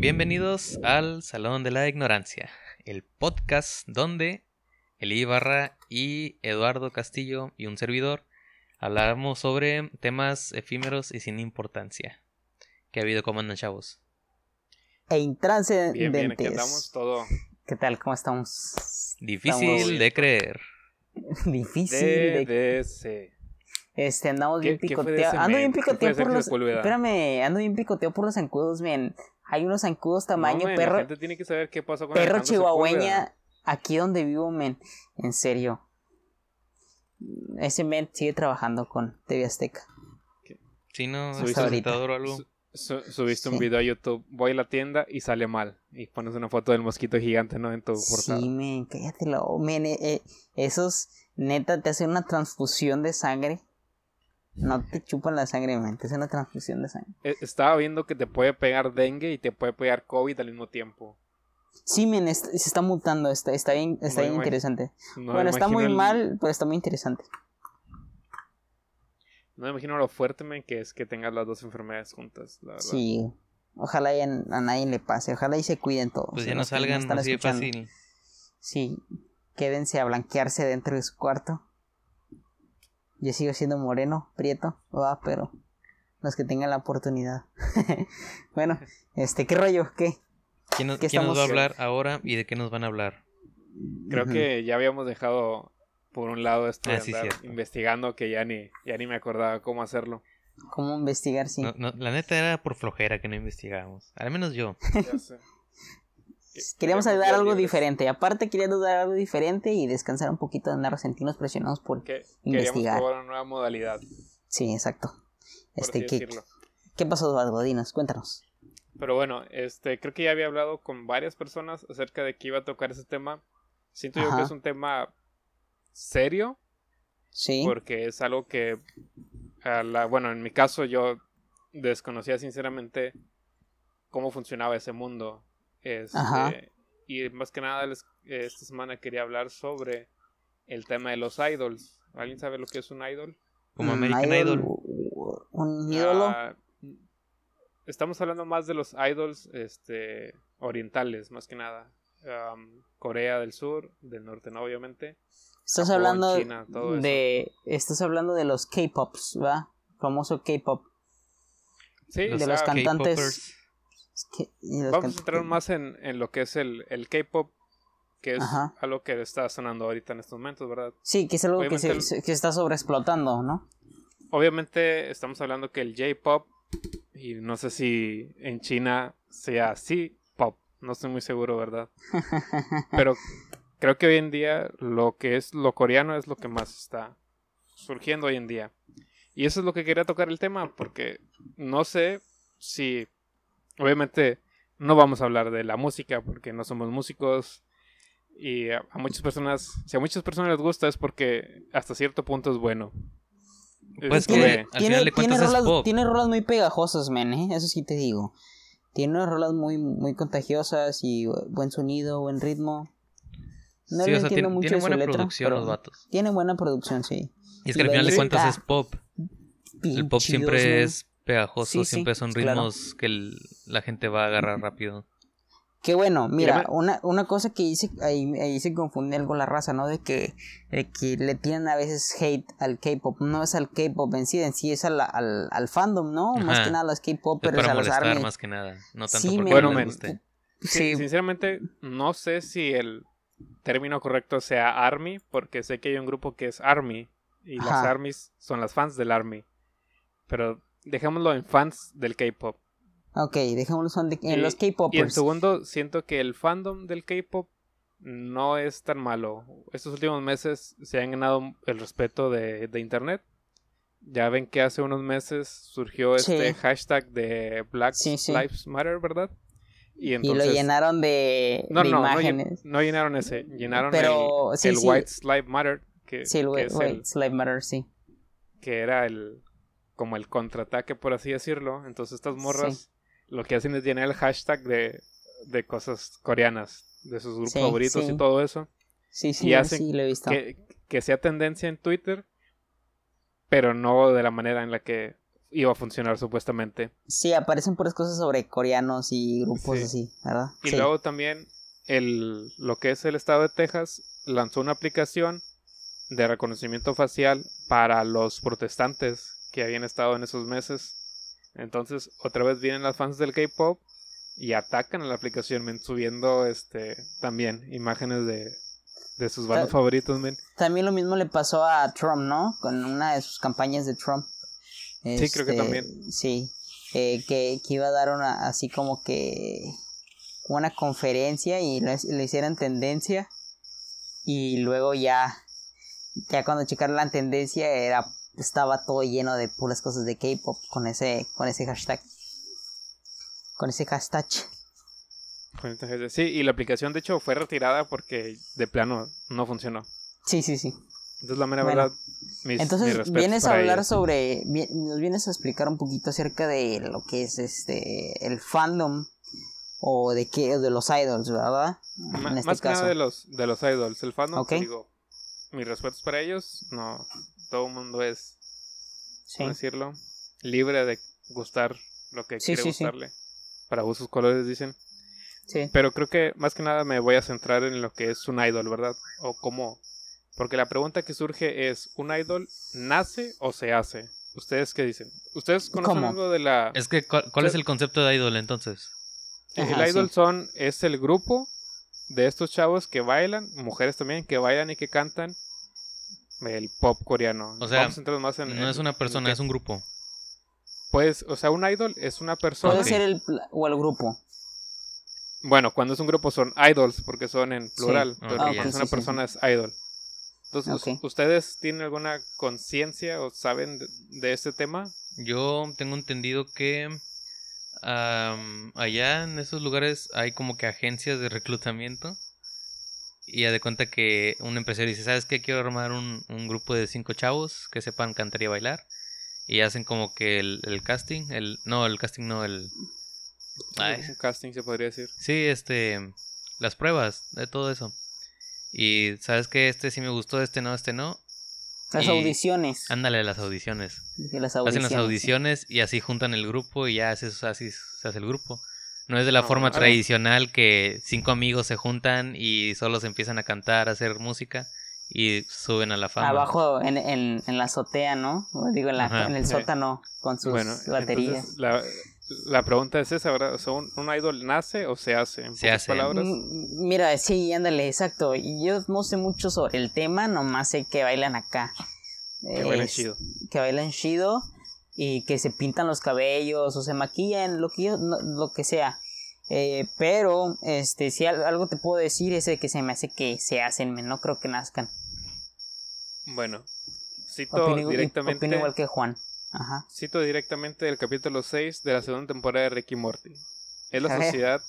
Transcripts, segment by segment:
Bienvenidos al Salón de la Ignorancia, el podcast donde Eli Ibarra y Eduardo Castillo y un servidor hablamos sobre temas efímeros y sin importancia. ¿Qué ha habido? ¿Cómo andan, chavos? E intranscendentes. Bien, bien, aquí andamos todo. ¿Qué tal? ¿Cómo estamos? Difícil Estamos- de creer. Difícil de... DDC. Este, andamos bien ¿Qué- qué fue de picoteados. ese Ando bien ¿Qué fue de picoteado por los... Espérame, ando bien picoteado por los zancudos, men. Hay unos zancudos tamaño No, perro, La gente tiene que saber qué pasó con perro Alejandro Sepúlveda. chihuahueña aquí donde vivo, men. En serio. Ese men sigue trabajando con TV Azteca. Si no, Subiste ¿es ahorita. presentador o algo? Su- su- subiste un Sí. video a YouTube, voy a la tienda y sale mal. Y pones una foto del mosquito gigante, ¿no? En tu portada. Sí, men, cállatelo, men. eh, eh, esos, neta, te hacen una transfusión de sangre. No te chupan la sangre, men. Te hacen una transfusión de sangre. Eh, Estaba viendo que te puede pegar dengue y te puede pegar COVID al mismo tiempo. Sí, men, est- se está mutando. Está, está bien, está No, bien interesante. No bueno, está muy el- mal, pero está muy interesante. No me imagino lo fuerte, men, que es que tengas las dos enfermedades juntas, la verdad. Sí. Ojalá y a, a nadie le pase. Ojalá y se cuiden todos. Pues ya no salgan están así de escuchando. fácil. Sí. Quédense a blanquearse dentro de su cuarto. Yo sigo siendo moreno, prieto, va, pero los que tengan la oportunidad. bueno, este, ¿qué rollo? ¿Qué? ¿Quién, nos- ¿Qué quién nos va a hablar ahora y de qué nos van a hablar? Creo Ujú. que ya habíamos dejado por un lado esto de Ah, sí, andar investigando que ya ni, ya ni me acordaba cómo hacerlo. ¿Cómo investigar? Sí. No, no, la neta era por flojera que no investigamos. Al menos yo. Ya sé. Que- Queríamos días algo libres. diferente. Aparte, quería ayudar algo diferente y descansar un poquito de andar sentirnos presionados por. Que queríamos Investigar. probar una nueva modalidad, Sí, exacto. por Este, ¿qué. ¿qué pasó, Eduardo? Dinos, cuéntanos. Pero bueno, este, creo que ya había hablado con varias personas acerca de que iba a tocar ese tema. Siento yo que es un tema serio, Sí. porque es algo que, a la, bueno, en mi caso yo desconocía sinceramente cómo funcionaba ese mundo. Este, Ajá. y más que nada les- esta semana quería hablar sobre el tema de los idols. ¿Alguien sabe lo que es un idol? Como Un American Idol. u- Un ídolo. Ah, estamos hablando más de los idols este, orientales, más que nada. Am, Corea del Sur, del norte, no, obviamente. Estás Japón, hablando China, todo eso. de. Estás hablando de los K-pops, ¿va? Famoso K-pop. Sí, de o los cantantes. Es que- Vamos a entrar más en, en lo que es el, el K-pop, que es Ajá. algo que está sonando ahorita en estos momentos, ¿verdad? Sí, que es algo que se- que está sobreexplotando, ¿no? Obviamente estamos hablando que el J-pop, y no sé si en China sea así, pop, no estoy muy seguro, ¿verdad? Pero creo que hoy en día lo que es lo coreano es lo que más está surgiendo hoy en día. Y eso es lo que quería tocar el tema, porque no sé si, obviamente, no vamos a hablar de la música, porque no somos músicos. Y a, a muchas personas, si a muchas personas les gusta es porque hasta cierto punto es bueno. Pues que tiene, al tiene- final de tiene cuentas es rolas, pop. tiene rolas muy pegajosas, men, ¿eh? Eso sí te digo. Tiene unas rolas muy, muy contagiosas y buen sonido, buen ritmo. No sí, le o sea, entiendo tiene, mucho de su buena letra, producción pero los vatos. Tiene buena producción, sí. Y es y que al final de cuentas es pop. El pop siempre es pegajoso, Sí, sí, siempre son claro. ritmos que el- la gente va a agarrar rápido. Que bueno, mira, Mírame. una, una cosa que hice, ahí, ahí se confunde algo la raza, ¿no? De que, de que le tienen a veces hate al K-pop. No es al K-pop en sí, en sí es al, al, al fandom, ¿no? Más que nada a los K-popers, a los ARMY. más que nada. No tanto Sí, porque. Bueno, men. guste. Sí, Sí, sinceramente, no sé si el término correcto sea Army, porque sé que hay un grupo que es Army, y las. Armies son las fans del Army. Pero dejémoslo en fans del K-pop. Ok, dejémoslo son de, en Y- los Y en K-popers. segundo, siento que el fandom del K-pop no es tan malo. Estos últimos meses se han ganado el respeto de, de internet. Ya ven que hace unos meses surgió este Sí. hashtag de Black Sí, sí. Lives Matter, ¿verdad? Y y entonces lo llenaron de, no, de no, no, llen- imágenes. no llenaron ese, llenaron Pero, el, el. White Lives Matter, que, sí, el que White es el- Slave Matter, sí. que era el como el contraataque, por así decirlo. Entonces estas morras lo que hacen es llenar el hashtag de, de cosas coreanas, de sus grupos Sí, favoritos sí. y todo eso. Sí, sí, Y hacen sí, lo he visto. Que, que sea tendencia en Twitter, pero no de la manera en la que iba a funcionar supuestamente. Sí, aparecen puras cosas sobre coreanos y grupos Sí. así, ¿verdad? Y Sí. luego también el, lo que es el estado de Texas lanzó una aplicación de reconocimiento facial para los protestantes que habían estado en esos meses. Entonces, otra vez vienen las fans del K-pop y atacan a la aplicación, men, subiendo este también imágenes de, de sus bandas Ta- favoritos, men. También lo mismo le pasó a Trump, ¿no? Con una de sus campañas de Trump. Sí, creo que Este, también. Sí, eh, que, que iba a dar una, así como que una conferencia y le, le hicieran tendencia y luego ya, ya cuando checaron la tendencia era, estaba todo lleno de puras cosas de K-pop con ese, con ese hashtag. Con ese hashtag. Sí, y la aplicación de hecho fue retirada porque de plano no funcionó. Sí, sí, sí. Entonces, la mera Bueno, verdad, mis, Entonces vienes a hablar sobre, nos vienes a explicar un poquito acerca de lo que es este el fandom o de qué de los idols, ¿verdad? En este más que caso. nada de los, de los idols. El fandom, Ok. te digo, mis respetos para ellos. No, todo el mundo es, Sí. ¿cómo decirlo? Libre de gustar lo que Sí, quiere sí, sí. gustarle. Para gustos colores, dicen. Sí. Pero creo que más que nada me voy a centrar en lo que es un idol, ¿verdad? O cómo. Porque la pregunta que surge es: ¿un idol nace o se hace? ¿Ustedes qué dicen? ¿Ustedes conocen ¿Cómo? algo de la. Es que, ¿cuál, cuál es el concepto de idol entonces? Ajá, el idol sí. son es el grupo de estos chavos que bailan, mujeres también que bailan y que cantan el pop coreano. O sea, Vamos a centrarnos más en No en- es una persona, es un grupo. Pues, o sea, un idol es una persona. Puede ser el o el grupo. Bueno, cuando es un grupo son idols porque son en plural, pero Ok, cuando ya. es una Sí, sí, persona es idol. Entonces. ¿ustedes tienen alguna conciencia o saben de, de este tema? Yo tengo entendido que allá en esos lugares hay como que agencias de reclutamiento. Y ya de cuenta que un empresario dice, ¿sabes qué? Quiero armar un, un grupo de cinco chavos que sepan cantar y bailar. Y hacen como que el, el casting, el no, el casting no, el... Ay, Un casting se podría decir. Sí, este, las pruebas, de todo eso. Y sabes que este sí me gustó, este no, este no. Las Y- audiciones. Ándale, las audiciones. Las Hacen audiciones. las audiciones y así juntan el grupo y ya así, así se hace el grupo. No es de la forma tradicional que cinco amigos se juntan y solo se empiezan a cantar, a hacer música y suben a la fama. Abajo en, en, en la azotea, ¿no? O Digo, en, la, en el Sí. sótano con sus bueno, baterías. entonces la, la pregunta es esa, ¿verdad? O sea, ¿un, un idol nace o se hace? En Se hace. palabras. Mm, Mira, sí, ándale, exacto. Y Yo no sé mucho sobre el tema, nomás sé que bailan acá. Que bailan chido. Que bailan chido y que se pintan los cabellos o se maquillan, lo que, yo- no- lo que sea. Eh, pero, este, si al- algo te puedo decir es de que se me hace que se hacen, no creo que nazcan. Bueno, cito Opino, directamente, opino igual que Juan. Ajá. cito directamente del capítulo 6 de la segunda temporada de Ricky Morty. Es la sociedad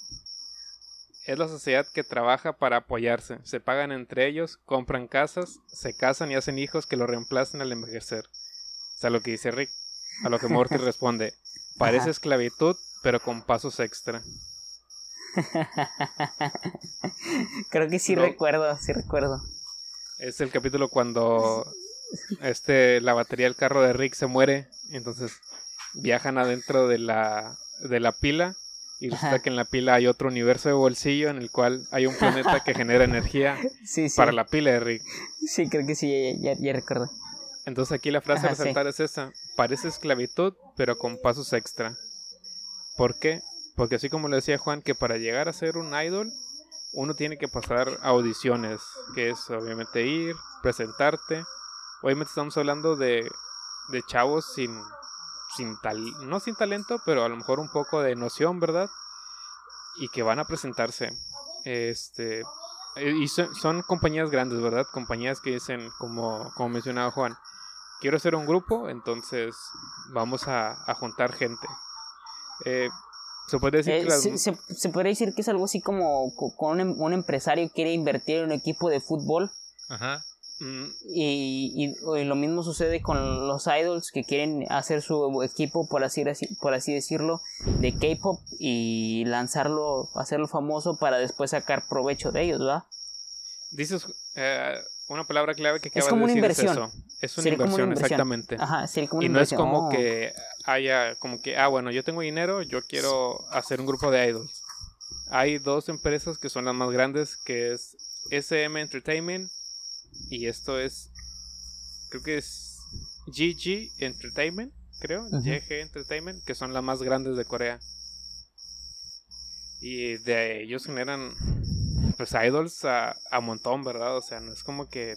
es la sociedad que trabaja para apoyarse. Se pagan entre ellos, compran casas, se casan y hacen hijos que lo reemplacen al envejecer. O sea, lo que dice Rick. A lo que Morty responde, parece Ajá. esclavitud, pero con pasos extra. creo que sí No. recuerdo, sí recuerdo. Es el capítulo cuando este la batería del carro de Rick se muere, entonces viajan adentro de la de la pila y resulta que en la pila hay otro universo de bolsillo en el cual hay un planeta que genera energía Sí, sí. para la pila de Rick. Sí, creo que sí, ya, ya, ya recuerdo. Entonces aquí la frase a Ajá, sí. resaltar es esa, parece esclavitud, pero con pasos extra. ¿Por qué? Porque así como le decía Juan, que para llegar a ser un idol, uno tiene que pasar audiciones, que es obviamente ir, presentarte. Obviamente estamos hablando de, de chavos sin, sin tal, no sin talento, pero a lo mejor un poco de noción, ¿verdad? Y que van a presentarse. Este, y son, son compañías grandes, ¿verdad? Compañías que dicen, como, como mencionaba Juan, quiero hacer un grupo, entonces vamos a, a juntar gente. Eh, se puede decir Eh, que las... se, se, se podría decir que es algo así como con un, em- un empresario quiere invertir en un equipo de fútbol Ajá. Mm, y, y- y lo mismo sucede con los idols que quieren hacer su equipo, por así, por así decirlo, de K-pop y lanzarlo, hacerlo famoso para después sacar provecho de ellos, ¿verdad? dices eh, una palabra clave que Es acabas como de una decir es inversión. eso. Es una inversión, exactamente. Ajá, sería como una y no es como Oh. que haya como que, ah, bueno, yo tengo dinero, yo quiero hacer un grupo de idols. Hay dos empresas que son las más grandes, que es SM Entertainment y esto es, creo que es GG Entertainment, creo, GG Entertainment, que son las más grandes de Corea. Y de ellos generan pues idols a, a montón, ¿verdad? O sea, no es como que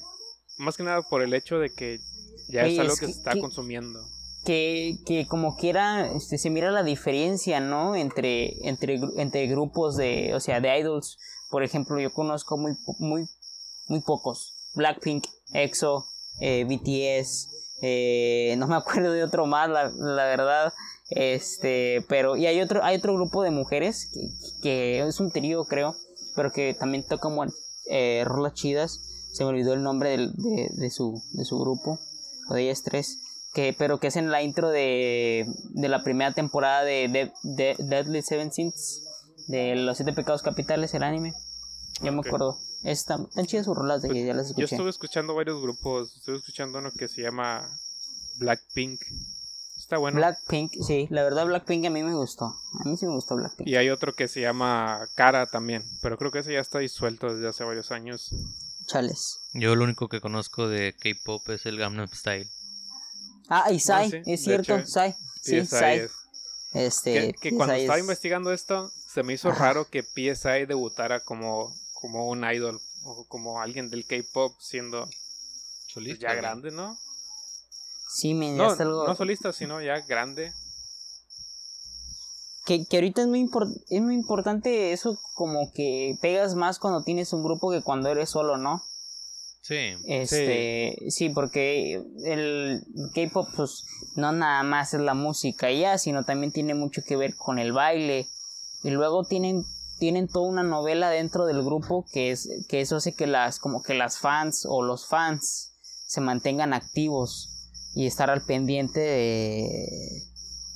más que nada por el hecho de que ya es algo que, se está consumiendo. Que, que como quiera, este, se mira la diferencia, ¿no? Entre, entre, entre grupos de, o sea, de idols. Por ejemplo, yo conozco muy, muy, muy pocos. Blackpink, EXO, eh, BTS, eh, no me acuerdo de otro más, la, la, verdad. Este, pero, y hay otro, hay otro grupo de mujeres que, que es un trío, creo, pero que también tocan eh, rolas chidas se me olvidó el nombre de, de, su, de su grupo, o de ellas tres, que, pero que es en la intro de, de la primera temporada de, de, Deadly Seven Sins, de los siete pecados capitales, el anime. Ya me acuerdo. Están, tan chidas sus rolas de que pues, ya las escuché. Yo estuve escuchando varios grupos, estuve escuchando uno que se llama Blackpink. Está bueno. Blackpink, sí, la verdad Blackpink a mí me gustó. A mí sí me gustó Blackpink. Y hay otro que se llama Cara también, pero creo que ese ya está disuelto desde hace varios años. Chales. Yo lo único que conozco de K-pop es el Gangnam Style. Ah, y Sai, ah, es cierto, Sai. Sí, Sai. Este, que, cuando estaba investigando esto, se me hizo raro que PSI debutara como, como un idol o como alguien del K-pop siendo pues, ya grande, ¿no? Sí, me no, algo... no solista, sino ya grande. Que, que ahorita es muy, es muy importante eso como que pegas más cuando tienes un grupo que cuando eres solo, ¿no? Sí. Este, sí, porque el K-pop pues no nada más es la música ya, sino también tiene mucho que ver con el baile. Y luego tienen tienen toda una novela dentro del grupo que es que eso hace que las como que las fans o los fans se mantengan activos y estar al pendiente de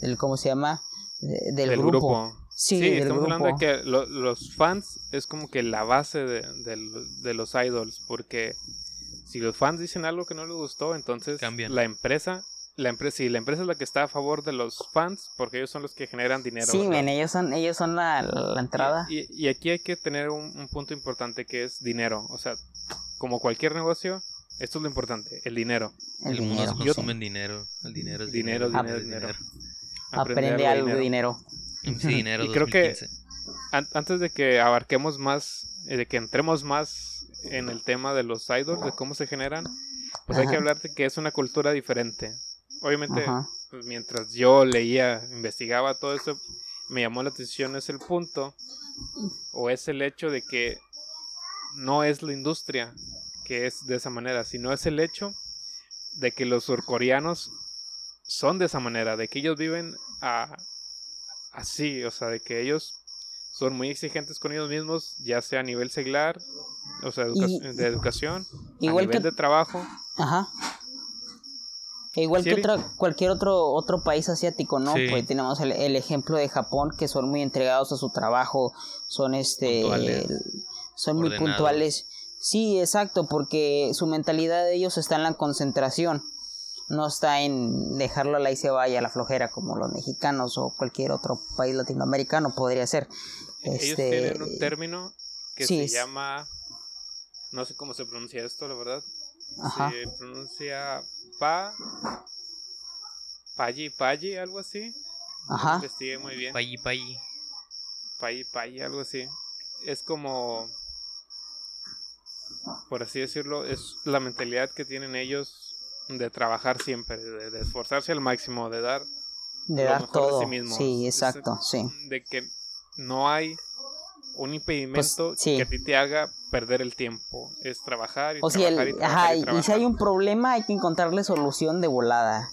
del cómo se llama del, grupo. Sí, estamos hablando de que los fans es como que la base de, los idols, porque si los fans dicen algo que no les gustó, entonces la empresa, la empresa, sí, la empresa es la que está a favor de los fans, porque ellos son los que generan dinero. Sí, ellos son, ellos son la, entrada. Y, aquí hay que tener un, punto importante que es dinero, o sea, como cualquier negocio, esto es lo importante, el dinero. El, dinero. consumen dinero, el dinero es dinero. Dinero, dinero, Aprende algo de dinero. Sí, dinero y creo que antes de que abarquemos más, eh, de que entremos más en el tema de los idols, de cómo se generan, pues hay que hablar de que es una cultura diferente. Obviamente, mientras yo leía, investigaba todo eso, me llamó la atención es el punto, o es el hecho de que no es la industria que es de esa manera, sino es el hecho de que los surcoreanos son de esa manera, de que ellos viven a, así, o sea, de que ellos son muy exigentes con ellos mismos, ya sea a nivel seglar, o sea, de educación, igual a nivel de trabajo. Ajá. E igual que otra, cualquier otro, otro país asiático, ¿no? Pues tenemos el, ejemplo de Japón, que son muy entregados a su trabajo, son este... son muy puntuales. Sí, exacto, porque su mentalidad de ellos está en la concentración no está en dejarlo a la y se vaya a la flojera como los mexicanos o cualquier otro país latinoamericano podría ser. Ellos este, tienen un término que se llama, no sé cómo se pronuncia esto, la verdad. Se pronuncia pa, payi payi, algo así. Ajá. Investigué muy bien. Payi payi. Payi payi, algo así. Es como, por así decirlo, es la mentalidad que tienen ellos de trabajar siempre, de, esforzarse al máximo, de dar de dar todo. sí, exacto, sí. De que no hay un impedimento pues, que a ti te haga perder el tiempo. Es trabajar y trabajar, y, ajá, y, si hay un problema hay que encontrarle solución de volada.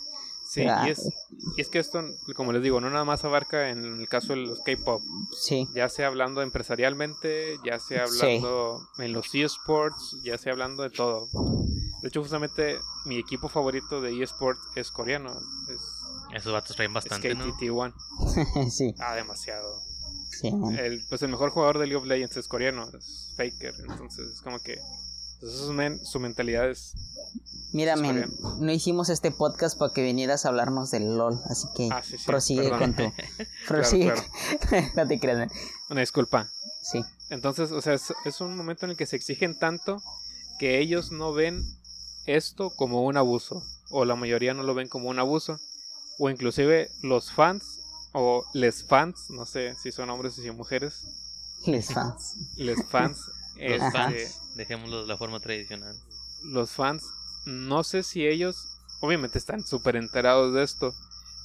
Sí, y, es, y es que esto, como les digo, no nada más abarca en el caso de los K-pop. Sí. Ya sea hablando empresarialmente, ya sea hablando en los eSports, ya sea hablando de todo. De hecho, justamente mi equipo favorito de eSport es coreano. Es, Esos vatos traen bastante, es KTT1. sí. Ah, demasiado. Sí, el, pues el mejor jugador de League of Legends es coreano, es Faker. Entonces es como que Entonces, men, su mentalidad es. Mira, men, no hicimos este podcast para que vinieras a hablarnos del LOL, así que Ah, sí, sí, prosigue perdón. con tu... Prosigue. claro. no te creas, men. Una disculpa. Sí. Entonces, o sea, es, es un momento en el que se exigen tanto que ellos no ven esto como un abuso. O la mayoría no lo ven como un abuso. O inclusive los fans, o les fans, no sé si son hombres o si son mujeres, Les fans. les fans, Los este, fans, dejémoslo de la forma tradicional. los fans, no sé si ellos, obviamente están súper enterados de esto,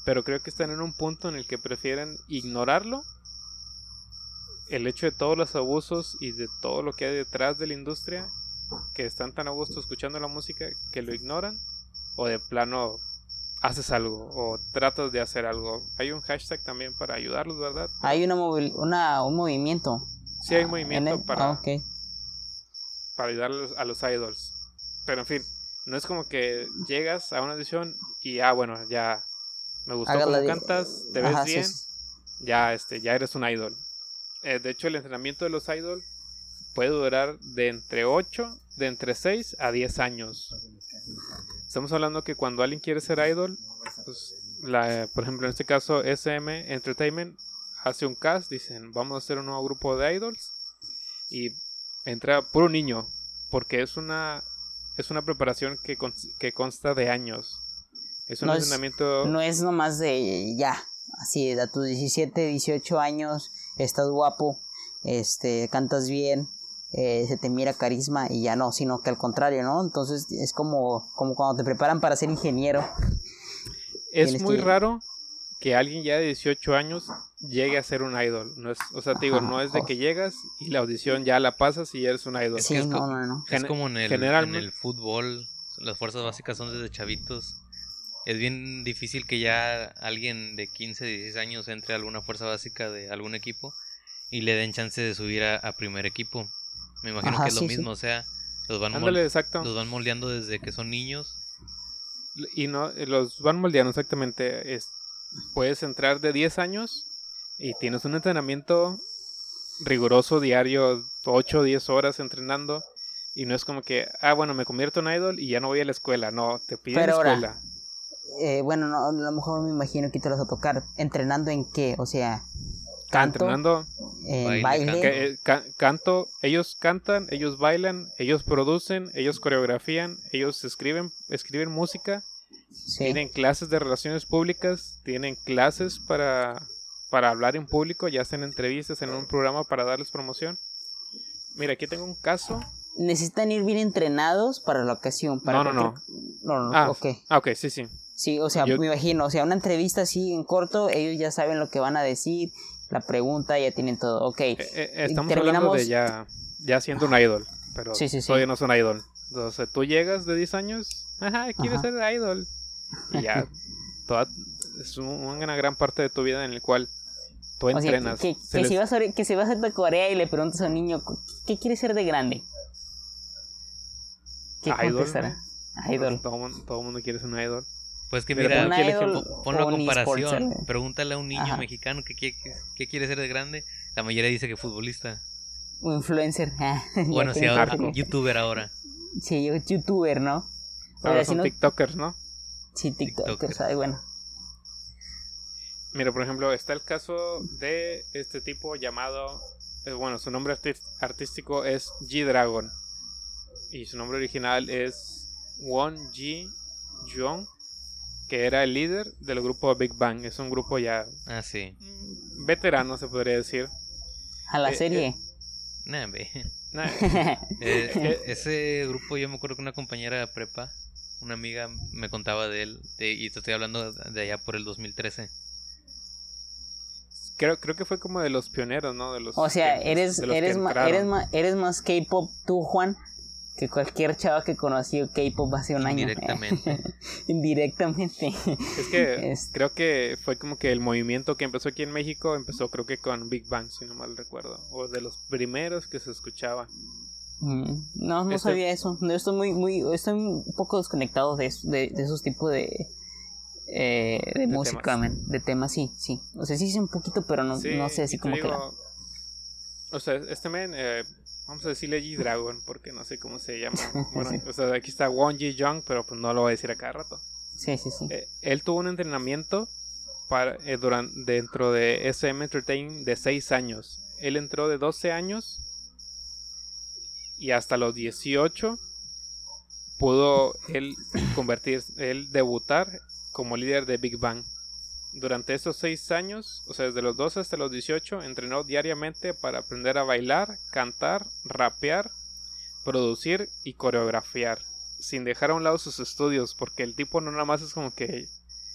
pero creo que están en un punto en el que prefieren ignorarlo. El hecho de todos los abusos y de todo lo que hay detrás de la industria, que están tan a gusto escuchando la música que lo ignoran, o de plano haces algo o tratas de hacer algo. Hay un hashtag también para ayudarlos, ¿verdad? Hay una, una un movimiento. Sí hay ah, un movimiento en el- para, ah, para ayudar a los, idols. Pero en fin, no es como que llegas a una audición y ah, bueno, ya me gustó Haga cómo cantas, te ves Ajá, sí, bien, sí. ya este, ya eres un idol. Eh, de hecho, el entrenamiento de los idols puede durar de entre 8, de entre 6 a 10 años. Estamos hablando que cuando alguien quiere ser idol, pues, la, por ejemplo, en este caso, SM Entertainment hace un cast, dicen, vamos a hacer un nuevo grupo de idols y entra puro niño, porque es una es una preparación que, cons- que consta de años. Es un No es- entrenamiento No es nomás de ya, así, a tus 17, 18 años, estás guapo, este, cantas bien, eh, se te mira carisma y ya no, sino que al contrario, ¿no? Entonces es como, como cuando te preparan para ser ingeniero. Es Tienes muy que- raro que alguien ya de 18 años llegue a ser un idol. No es, o sea, te digo, Ajá, no es de que llegas y la audición ya la pasas y eres un idol. Sí, es no, co- no, no. Es como en el, en el fútbol, las fuerzas básicas son desde chavitos. Es bien difícil que ya alguien de 15, 16 años entre a alguna fuerza básica de algún equipo y le den chance de subir a, a primer equipo. Me imagino Ajá, que es lo sí, sí. mismo, o sea, los van, Ándale, exacto. los van moldeando desde que son niños. Y no, los van moldeando exactamente. Es, puedes entrar de 10 años y tienes un entrenamiento riguroso diario, 8 o 10 horas entrenando. Y no es como que, ah, bueno, me convierto en idol y ya no voy a la escuela. No, te piden Pero ahora, escuela. Eh, bueno, no, a lo mejor me imagino que te lo vas a tocar. ¿Entrenando en qué? O sea, canto, entrenando Baile, baile. eh, canto, ellos cantan, ellos bailan, ellos producen, ellos coreografían, ellos escriben, escriben música, Sí. tienen clases de relaciones públicas, tienen clases para, para hablar en público, ya hacen entrevistas en un programa para darles promoción. Mira, aquí tengo un caso. Necesitan ir bien entrenados para la ocasión. Para No, no, no. No, Ah. ok. Ah, ok, sí, sí. Sí, o sea, Yo- me imagino, o sea, una entrevista así en corto, ellos ya saben lo que van a decir, la pregunta, ya tienen todo. Ok. Eh, eh, estamos hablando terminamos- de ya, ya siendo un idol, pero Sí, sí, sí. todavía no es un idol. Entonces, tú llegas de 10 años, ajá, quieres Ajá. ser idol. Y ya, toda, es un- una gran parte de tu vida en el cual tú O sea, entrenas. que, Se que les- si vas a, que si vas a Corea y le preguntas a un niño, ¿qué quiere ser de grande? ¿Qué Idol, contestará? Idol. Todo, todo mundo quiere ser un idol. Pues que Mira, ponlo a o comparación. ¿eh? Pregúntale a un niño Ajá. mexicano que quiere, que quiere ser de grande. La mayoría dice que futbolista. Un influencer. Bueno, sí, ahora, youtuber ahora. Sí, yo- youtuber, ¿no? Ahora si son no- TikTokers, ¿no? Sí, TikTokers, TikTokers. ay, bueno. Mira, por ejemplo, está el caso de este tipo llamado. eh, bueno, su nombre artístico es G-Dragon. Y su nombre original es Won Ji Jong, que era el líder del grupo Big Bang. Es un grupo ya Ah, sí. mm, veterano, se podría decir. A la Eh, serie. Nah, ve. Nah, Eh, Eh, ese grupo, yo me acuerdo que una compañera de prepa, una amiga, me contaba de él. de- y te estoy hablando de allá por el 2013. creo, creo que fue como de los pioneros, ¿no? De los o sea, que- eres, de los que eres, ma- eres, ma- eres más K-pop tú, Juan, que cualquier chava que conoció K-pop hace un año. Indirectamente. Indirectamente. Es que Es- creo que fue como que el movimiento que empezó aquí en México empezó creo que con Big Bang, si no mal recuerdo. O de los primeros que se escuchaba. Mm, No, no Este- sabía eso. No, estoy muy, muy, estoy un poco desconectado de, de, de esos tipos de, eh, de, música, temas. man. de temas, sí, sí. O sea, sí sé un poquito, pero no, Sí, no sé así como que... la- O sea, este men, eh, vamos a decirle G-Dragon, porque no sé cómo se llama. Bueno, o sea, aquí está Won Ji Young, pero pues no lo voy a decir a cada rato. Sí, sí, sí. Eh, él tuvo un entrenamiento para, eh, durante, dentro de SM Entertainment de 6 años. Él entró de 12 años y hasta los 18 pudo él convertir, él debutar como líder de Big Bang. Durante esos 6 años, o sea, desde los 12 hasta los 18, entrenó diariamente para aprender a bailar, cantar, rapear, producir y coreografiar, sin dejar a un lado sus estudios, porque el tipo no nada más es como que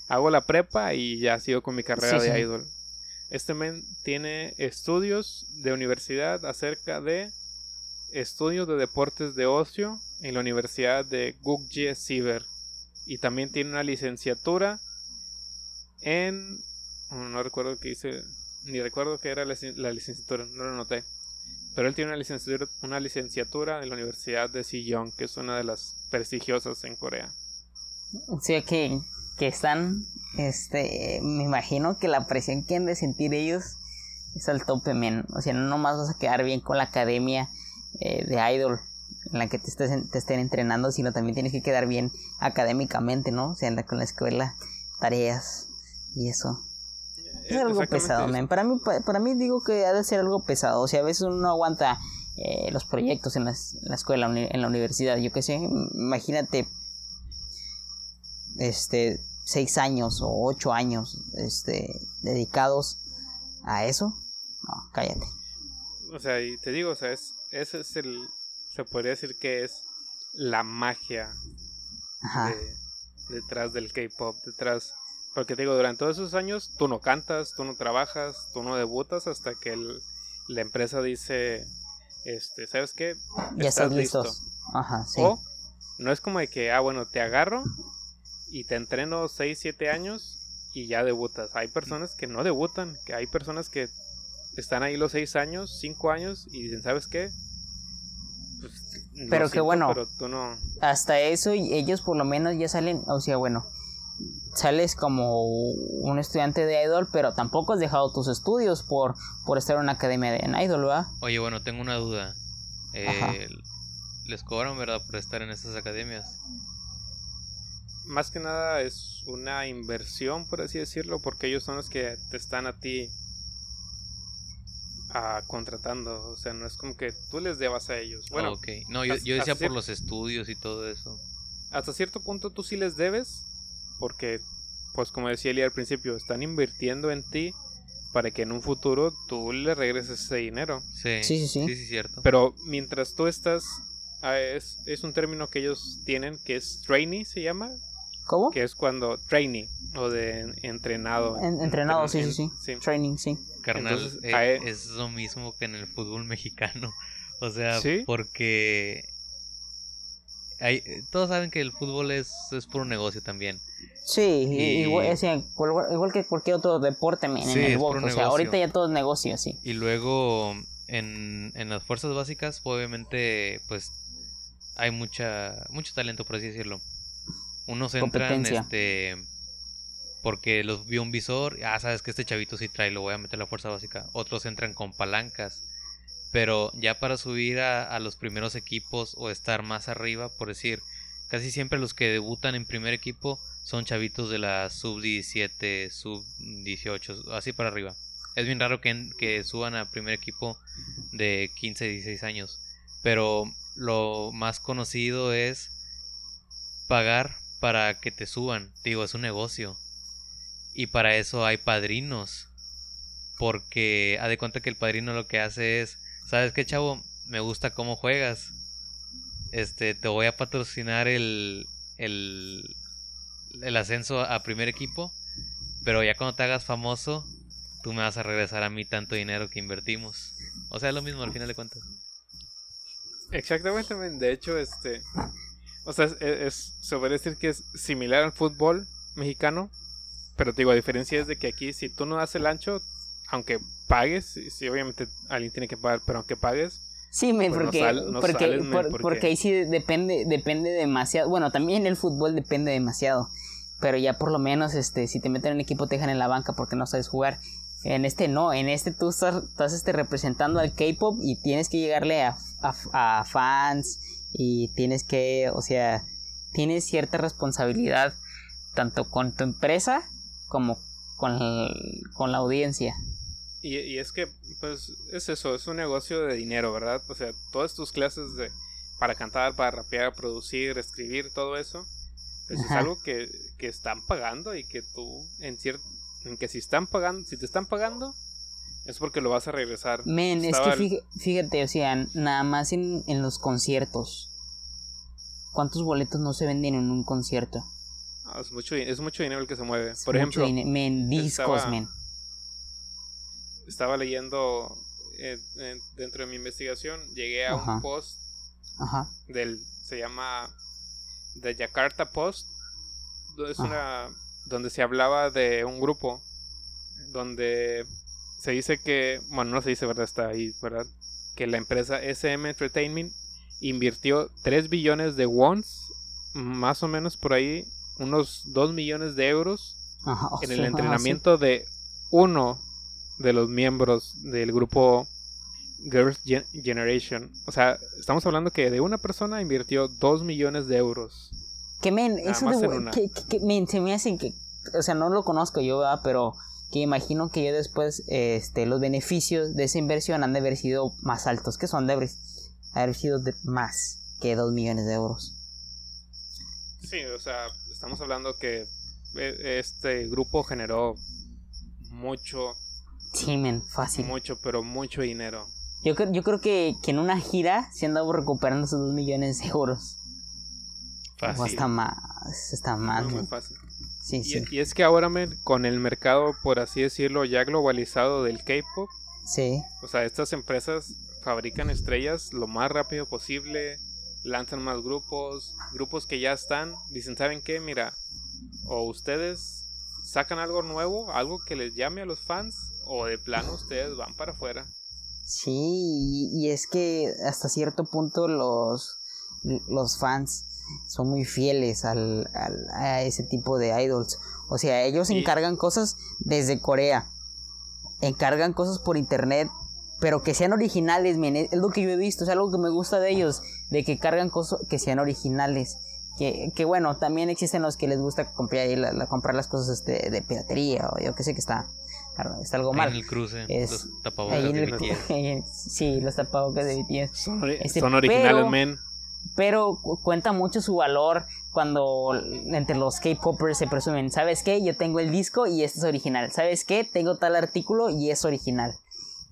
hago la prepa y ya sigo con mi carrera Sí, de sí. idol. Este men tiene estudios de universidad acerca de estudios de deportes de ocio en la Universidad de Gugje Siber y también tiene una licenciatura en no recuerdo qué hice ni recuerdo qué era la, lic- la licenciatura no lo noté pero él tiene una licenciatura una licenciatura en la Universidad de Sejong que es una de las prestigiosas en Corea sea que, que están, este, me imagino que la presión que han de sentir ellos es al tope, men. O sea, no nomás vas a quedar bien con la academia eh, de idol en la que te, estés, te estén entrenando, sino también tienes que quedar bien académicamente, ¿no? O sea, anda con la escuela, tareas y eso. Es algo Exactamente pesado, men. Para mí, pa- para mí digo que ha de ser algo pesado. O sea, a veces uno no aguanta eh, los proyectos en, las- en la escuela, en la universidad. Yo qué sé, imagínate, este, seis años o ocho años, este, dedicados a eso. No, cállate. O sea, y te digo, o sea, es, ese es el, se podría decir que es la magia Ajá. de- detrás del K-pop, detrás, porque te digo, durante todos esos años tú no cantas, tú no trabajas, tú no debutas hasta que el- la empresa dice, este, ¿sabes qué? ya Estás están listo. listos. Ajá, sí. O no es como de que, ah, bueno, te agarro y te entreno 6, 7 años y ya debutas. Hay personas que no debutan, que hay personas que están ahí los 6 años, 5 años y dicen, ¿sabes qué? Pues, lo Pero siento, bueno. Pero tú no... hasta eso y ellos por lo menos ya salen, o sea, bueno, sales como un estudiante de idol, pero tampoco has dejado tus estudios por, por estar en una academia de en idol, ¿verdad? Oye, bueno, tengo una duda. Ajá. Eh, ¿Les cobran, verdad, por estar en estas academias? Más que nada es una inversión, por así decirlo, porque ellos son los que te están a ti ah, contratando. O sea, no es como que tú les debas a ellos. Bueno, ok. No, yo, yo decía por los estudios y todo eso. hasta cierto punto tú sí les debes, porque, pues como decía Eli al principio, están invirtiendo en ti para que en un futuro tú le regreses ese dinero. Sí, Sí, sí, sí. Sí, sí, cierto. Pero mientras tú estás, ah, es, es un término que ellos tienen que es trainee, se llama, ¿Cómo? que es cuando trainee o de en- entrenado. En- entrenado, sí, en- sí, sí, sí. Training, sí. Carnal, entonces, eh, él- es lo mismo que en el fútbol mexicano. O sea, ¿Sí? porque hay, todos saben que el fútbol es, es puro negocio también. Sí, Y- igual, o sea, cual- igual que cualquier otro deporte men, Sí, en el box. O sea, ahorita ya todo es negocio, sí. Y luego en, en las fuerzas básicas, obviamente, pues hay mucha mucho talento, por así decirlo. Unos entran este porque los vio un visor, ah, sabes que este chavito sí trae, lo voy a meter a la fuerza básica. Otros entran con palancas. Pero ya para subir a, los primeros equipos o estar más arriba, por decir, casi siempre los que debutan en primer equipo son chavitos de la sub 17, sub 18, así para arriba. Es bien raro que, que suban a primer equipo de 15, 16 años. Pero lo más conocido es pagar para que te suban. Digo, es un negocio. Y para eso hay padrinos. Porque ha de cuenta que el padrino lo que hace es, ¿sabes qué, chavo? Me gusta cómo juegas. Este, te voy a patrocinar el, el, ascenso a primer equipo. Pero ya cuando te hagas famoso, tú me vas a regresar a mí tanto dinero que invertimos. O sea, es lo mismo al final de cuentas. Exactamente, men. de hecho, este, o sea, es, se podría decir que es similar al fútbol mexicano, pero te digo, a diferencia es de que aquí si tú no das el ancho, aunque pagues, y sí, obviamente alguien tiene que pagar, pero aunque pagues, Sí, men, Pues no porque, sal- no porque, sales, men, por- porque- porque ahí sí depende, depende demasiado. Bueno, también el fútbol depende demasiado. Pero ya por lo menos, este, si te meten en un equipo te dejan en la banca porque no sabes jugar. En este no, en este tú estás, estás este, representando al K-pop y tienes que llegarle a, a, a fans y tienes que, o sea, tienes cierta responsabilidad tanto con tu empresa como con, con la audiencia. Y, y, es que, pues, es eso, es un negocio de dinero, ¿verdad? O sea, todas tus clases de para cantar, para rapear, producir, escribir, todo eso, pues es algo que, que están pagando y que tú, en cierto, en que si están pagando, si te están pagando, es porque lo vas a regresar. Men, es que fíjate, o sea, nada más en, en los conciertos. ¿Cuántos boletos no se venden en un concierto? Ah, es, mucho, es mucho dinero el que se mueve. Por ejemplo, men, discos, estaba, men. Estaba leyendo eh, dentro de mi investigación, llegué a un post Ajá. del se llama The Jakarta Post. Es una donde se hablaba de un grupo donde se dice que, bueno, no se dice, ¿verdad? Está ahí, ¿verdad? Que la empresa SM Entertainment invirtió 3 billones de wons, más o menos por ahí, unos 2 millones de euros en el entrenamiento de uno de los miembros del grupo Girls Generation. O sea, estamos hablando que de una persona invirtió 2 millones de euros. Que men, eso de que, que, men, se me hace que, o sea, no lo conozco yo, ¿verdad? pero que imagino que yo después, este, los beneficios de esa inversión han de haber sido más altos, que son de haber, sido de más que 2 millones de euros. Sí, o sea, estamos hablando que e, este grupo generó mucho. Sí, men, fácil. Mucho, pero mucho dinero. Yo, yo creo que, que en una gira se han dado recuperando esos 2 millones de euros. Fácil. O hasta más. Está mal. muy fácil. Sí, y, sí. y, es que ahora con el mercado, por así decirlo, ya globalizado del K-pop. Sí. O sea, estas empresas fabrican estrellas lo más rápido posible, lanzan más grupos, grupos que ya están, dicen, ¿saben qué? Mira, o ustedes sacan algo nuevo, algo que les llame a los fans, o de plano ustedes van para afuera. Sí, y es que hasta cierto punto los, los fans son muy fieles al, al, a ese tipo de idols. O sea, ellos encargan cosas desde Corea. Encargan cosas por internet, pero que sean originales, es lo que yo he visto, es algo que me gusta de ellos, de que cargan cosas que sean originales. Que, que bueno, también existen los que les gusta comprar, la, comprar las cosas este, de piratería o yo que sé que está, está algo mal. en el cruce, los tapabocas de Sí, los tapabocas de BTS. Son, este, son originales, men pero cuenta mucho su valor cuando entre los K-popers se presumen, ¿sabes qué? Yo tengo el disco y este es original, ¿sabes qué? Tengo tal artículo y es original.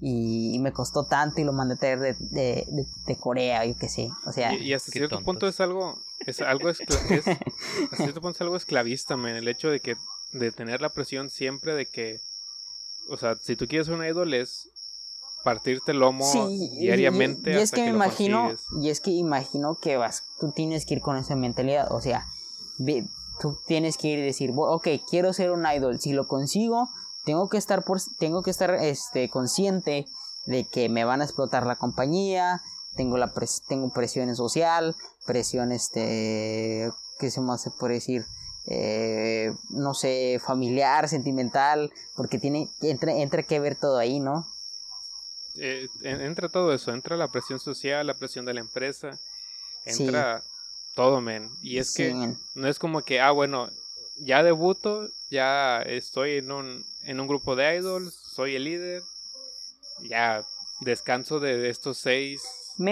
Y, me costó tanto y lo mandé a traer de, de, de, Corea, yo qué sé. O sea, y, hasta cierto punto es algo, es algo, es, hasta cierto punto es algo esclavista, man, el hecho de que, de tener la presión siempre de que, o sea, si tú quieres un idol es partirte el lomo diariamente. Y, es que, me imagino, y es que imagino que vas, tú tienes que ir con esa mentalidad, o sea, tú tienes que ir y decir, ok, quiero ser un idol, si lo consigo, tengo que estar por, tengo que estar este consciente de que me van a explotar la compañía, tengo la tengo presión social, presión este, ¿qué se me hace por decir? Eh, no sé, familiar, sentimental, porque tiene, entra, entra que ver todo ahí, ¿no? eh, entra todo eso, entra la presión social, la presión de la empresa, entra todo, men. Y es que no es como que, ah, bueno, ya debuto, ya estoy en un, en un grupo de idols, soy el líder, ya descanso de estos seis,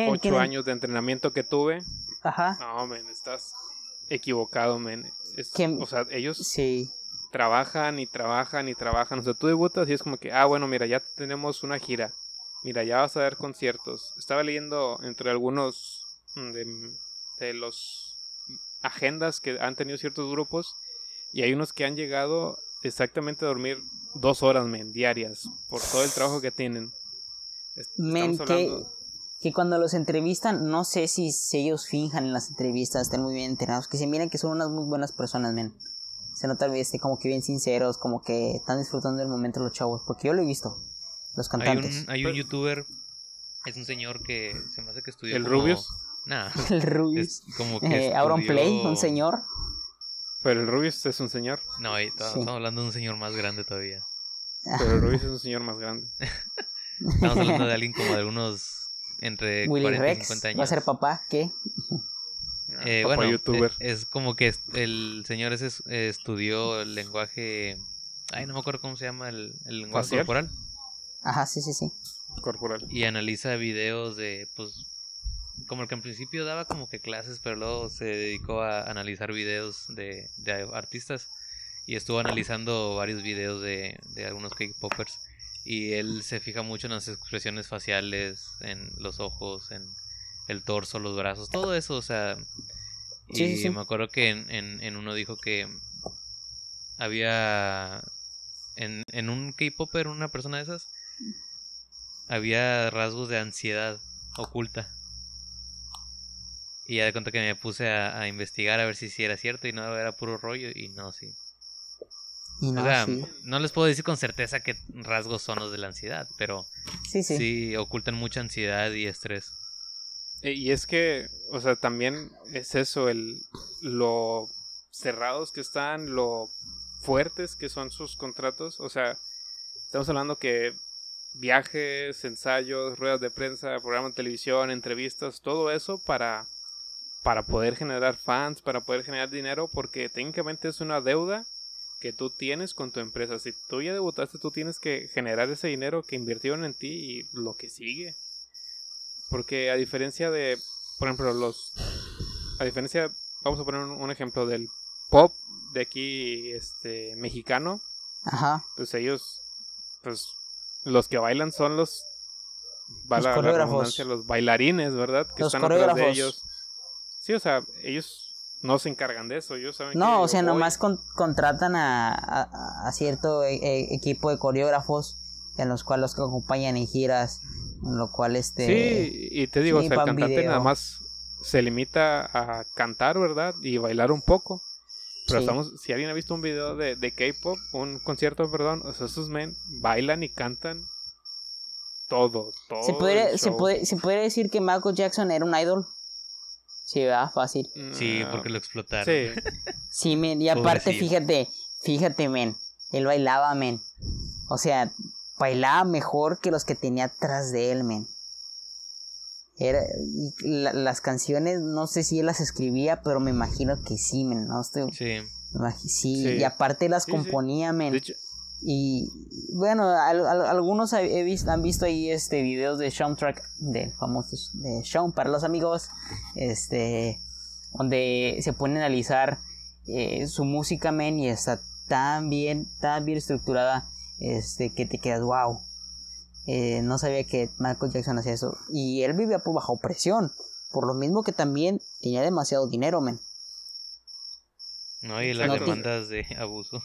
ocho años de entrenamiento que tuve. Ajá. No, men, estás equivocado, men. o sea, ellos sí. trabajan y trabajan y trabajan. O sea, tú debutas y es como que, ah, bueno, mira, ya tenemos una gira. Mira, ya vas a ver conciertos. Estaba leyendo entre algunos mm, de, los agendas que han tenido ciertos grupos y hay unos que han llegado exactamente a dormir dos horas men, diarias por todo el trabajo que tienen. Men, que, cuando los entrevistan, no sé si, ellos finjan en las entrevistas, estén muy bien entrenados, que se miren que son unas muy buenas personas, men. Se nota este, como que bien sinceros, como que están disfrutando del momento los chavos, porque yo lo he visto los cantantes. Hay un, youtuber, es un señor que se me hace que estudió. ¿El Rubius? Nah. El Rubius. como que eh, Auron Play, un señor. Pero el Rubius es un señor. No, estamos hablando de un señor más grande todavía. Pero Ruiz es un señor más grande. Estamos hablando de alguien como de unos entre Willy 40 y Rex 50 años. va a ser papá, ¿qué? Eh, Papá bueno, youtuber. eh, es como que el señor ese es- estudió el lenguaje. Ay, no me acuerdo cómo se llama el, el lenguaje ¿Facial? corporal. Ajá, sí, sí, sí. corporal. Y analiza videos de, pues, como el que en principio daba como que clases, pero luego se dedicó a analizar videos de, de artistas. Y estuvo analizando varios videos de, de algunos K-popers. Y él se fija mucho en las expresiones faciales, en los ojos, en el torso, los brazos, todo eso, o sea. Y Sí, sí, sí. me acuerdo que en, en, en uno dijo que había. En, en un K-popper, una persona de esas, había rasgos de ansiedad oculta. Y ya de cuenta que me puse a, a investigar a ver si sí era cierto y no era puro rollo y no, sí. Y no, o sea, sí. no les puedo decir con certeza qué rasgos son los de la ansiedad, pero Sí, sí. sí, ocultan mucha ansiedad y estrés. Eh, Y es que, o sea, también es eso, el lo cerrados que están, lo fuertes que son sus contratos. O sea, estamos hablando que viajes, ensayos, ruedas de prensa, programas de televisión, entrevistas, todo eso para, para poder generar fans, para poder generar dinero, porque técnicamente es una deuda que tú tienes con tu empresa. Si tú ya debutaste, tú tienes que generar ese dinero que invirtieron en ti y lo que sigue. Porque a diferencia de, por ejemplo, los... A diferencia, vamos a poner un, un ejemplo del pop de aquí, este, mexicano, Ajá. pues ellos, pues, los que bailan son los... Los la- coreógrafos. los bailarines, ¿verdad? Que Los están atrás de coreógrafos. ellos. Sí, o sea, ellos no se encargan de eso, ellos saben que No, o sea, nomás con- contratan a, a- a cierto e- e- equipo de coreógrafos en los cuales los que acompañan en giras, en lo cual este... Sí, y te digo, sí, o sea, el cantante video. nada más se limita a cantar, ¿verdad? Y bailar un poco. Pero Sí. estamos, si alguien ha visto un video de, de K-pop, un concierto, perdón, o sea, esos men bailan y cantan todo, todo. ¿Se, se, puede, ¿Se podría decir que Michael Jackson era un idol? Sí, ¿verdad? Fácil. Sí, Ah, porque lo explotaron. Sí, Sí, men, y aparte, fíjate, fíjate, men, él bailaba, men. O sea, bailaba mejor que los que tenía atrás de él, men. Era, y la- las canciones, no sé si él las escribía, pero me imagino que sí, men. No estoy, Sí. sí, Sí. y aparte las Sí, sí. componía, men. de hecho, Y bueno, al- al- algunos he- he visto, han visto ahí este videos de soundtrack del famoso de Sean para los amigos, este, donde se pone a analizar eh, su música, men, y está tan bien, tan bien estructurada, este, que te quedas, wow. Eh, no sabía que Michael Jackson hacía eso. Y él vivía por bajo presión, por lo mismo que también tenía demasiado dinero, men. No, y las demandas de abuso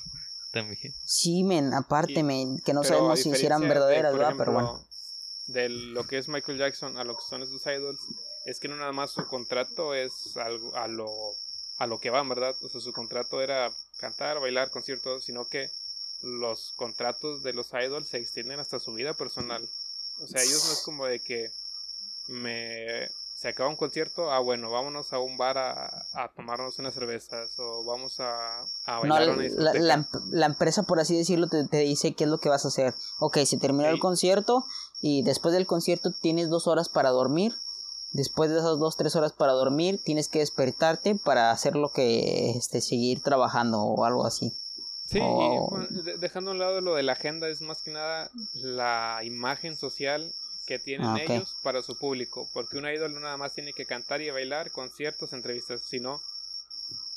también. Sí, men, aparte, Y- men, que no sabemos si, si eran diferencia de, verdaderas, por ¿verdad? Pero bueno. De lo que es Michael Jackson a lo que son esos idols, es que no nada más su contrato es algo, a lo a lo que van, ¿verdad? O sea, su contrato era cantar, bailar, conciertos, sino que los contratos de los idols se extienden hasta su vida personal. O sea, ellos no es como de que me se acaba un concierto, ah bueno, vámonos a un bar a, a tomarnos unas cervezas o vamos a, a No, bailar la, una la, la em- la empresa, por así decirlo, te, te dice qué es lo que vas a hacer. Ok, se terminó el concierto y después del concierto tienes dos horas para dormir. Después de esas dos, tres horas para dormir, tienes que despertarte para hacer lo que, este, seguir trabajando o algo así. Sí, y bueno, de- dejando a un lado lo de la agenda, es más que nada la imagen social que tienen Ah, ellos para su público. Porque un idol no nada más tiene que cantar y bailar, conciertos, entrevistas, sino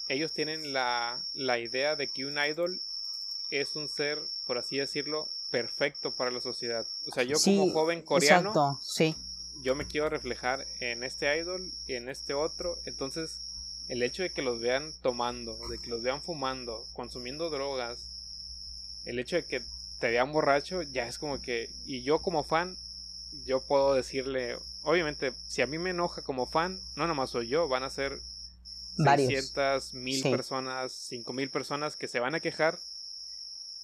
ellos tienen la, la idea de que un idol es un ser, por así decirlo, perfecto para la sociedad. O sea, yo Sí, como joven coreano, Exacto, sí. yo me quiero reflejar en este idol y en este otro. Entonces, el hecho de que los vean tomando, de que los vean fumando, consumiendo drogas, el hecho de que te vean borracho, ya es como que. Y yo como fan, yo puedo decirle. Obviamente, si a mí me enoja como fan, no nomás soy yo, van a ser Varios. 600, 1000 Sí. personas, 5000 personas que se van a quejar.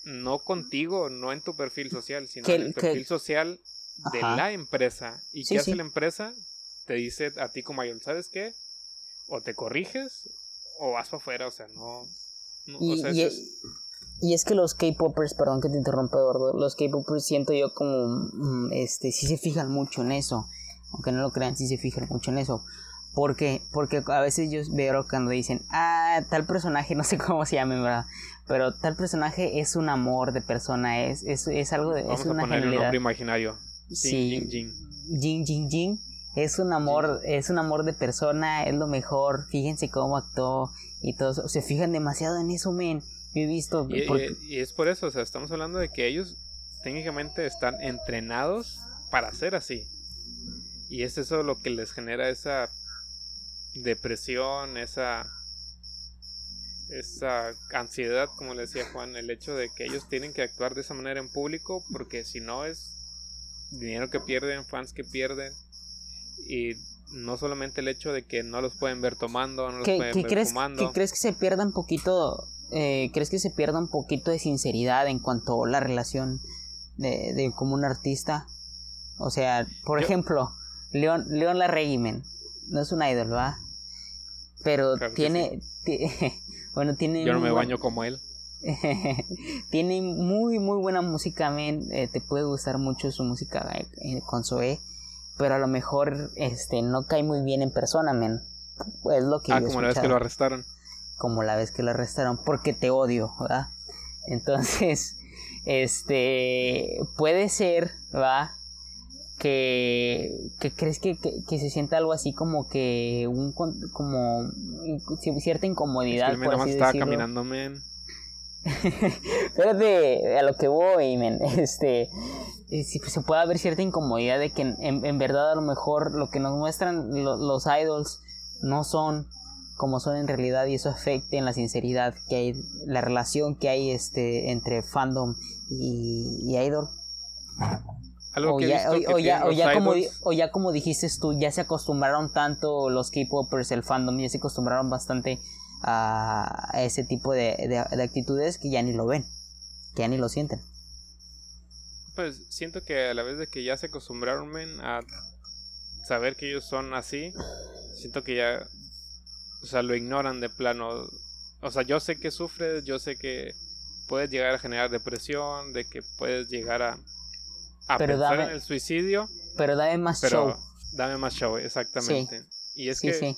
No contigo, no en tu perfil social, sino en el que- perfil social de Ajá. la empresa. ¿Y Sí, qué hace sí. la empresa? Te dice a ti como idol, ¿sabes qué? O te corriges o vas para afuera, o sea, no... no, o Y, sea, y- eso es- Y es que los K-popers, perdón que te interrumpa Eduardo, los K-popers siento yo como, mm, este, sí se fijan mucho en eso, aunque no lo crean, sí se fijan mucho en eso. Porque, porque a veces yo veo cuando dicen, ah, tal personaje, no sé cómo se llama, ¿verdad? Pero tal personaje es un amor de persona, es, es, es algo de, Vamos es a una poner un nombre imaginario. Sí. Jin, Jin, Jin. Jin Jin Jin es un amor, es un amor de persona, es lo mejor. Fíjense cómo actuó y todos se fijan demasiado en eso, men. He visto Y, es por eso, o sea, estamos hablando de que ellos técnicamente están entrenados para ser así. Y es eso lo que les genera esa depresión, esa esa ansiedad, como le decía Juan, el hecho de que ellos tienen que actuar de esa manera en público, porque si no es dinero que pierden, fans que pierden, y no solamente el hecho de que no los pueden ver tomando, no los ¿Qué, pueden qué ver crees, fumando. qué crees que se pierda un poquito? Eh, ¿Crees que se pierda un poquito de sinceridad en cuanto a la relación de, de como un artista? O sea, por Yo- ejemplo, León, León Larregui, men, no es un idol, ¿va? Pero Claro tiene, ti- bueno, tiene Yo no muy me baño como él. tiene muy muy buena música, men. eh, te puede gustar mucho su música eh, eh, con Zoé, pero a lo mejor este no cae muy bien en persona, men. Es lo que Ah, yo como la vez que lo arrestaron. Como la vez que lo arrestaron porque te odio, ¿verdad? Entonces, este, puede ser, ¿va? Que, que crees que, que, que se sienta algo así como que un como ci- cierta Es incomodidad que por así estaba decirlo. caminando, men. Espérate, a lo que voy, men, este, eh, si se puede haber cierta incomodidad de que en, en- en verdad a lo mejor lo que nos muestran lo- los idols no son como son en realidad y eso afecte en la sinceridad que hay, la relación que hay este entre fandom y, y idol. Algo O que ya, visto o, que o ya, tienen o los ya como, o ya como dijiste tú, ya se acostumbraron tanto los K-popers, el fandom, ya se acostumbraron bastante a, a ese tipo de, de- de actitudes que ya ni lo ven, que ya ni lo sienten. Pues siento que a la vez de que ya se acostumbraron, men, a saber que ellos son así, siento que ya, o sea, lo ignoran de plano. O sea, yo sé que sufres, yo sé que puedes llegar a generar depresión, de que puedes llegar a, a Pero pensar dame- en el suicidio, Pero dame más pero show. dame más show, exactamente. Y es Sí, que, sí.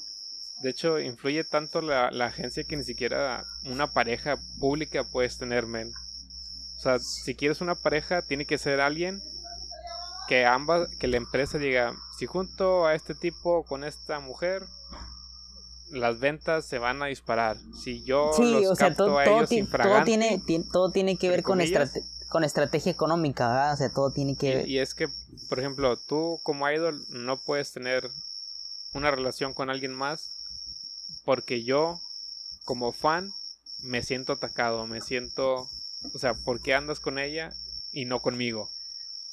de hecho, influye tanto la, la agencia que ni siquiera una pareja pública puedes tener, men. O sea, si quieres una pareja, tiene que ser alguien que ambas, que la empresa diga, si junto a este tipo con esta mujer, las ventas se van a disparar. Si yo Sí, los o sea, capto todo, a todo, ellos todo infraganti, tiene, ti- todo tiene que ver con, comillas. estrate- con estrategia económica, ¿verdad? O sea, todo tiene que ver. Y, y es que, por ejemplo, tú como idol no puedes tener una relación con alguien más porque yo, como fan, me siento atacado, me siento, o sea, ¿por qué andas con ella y no conmigo?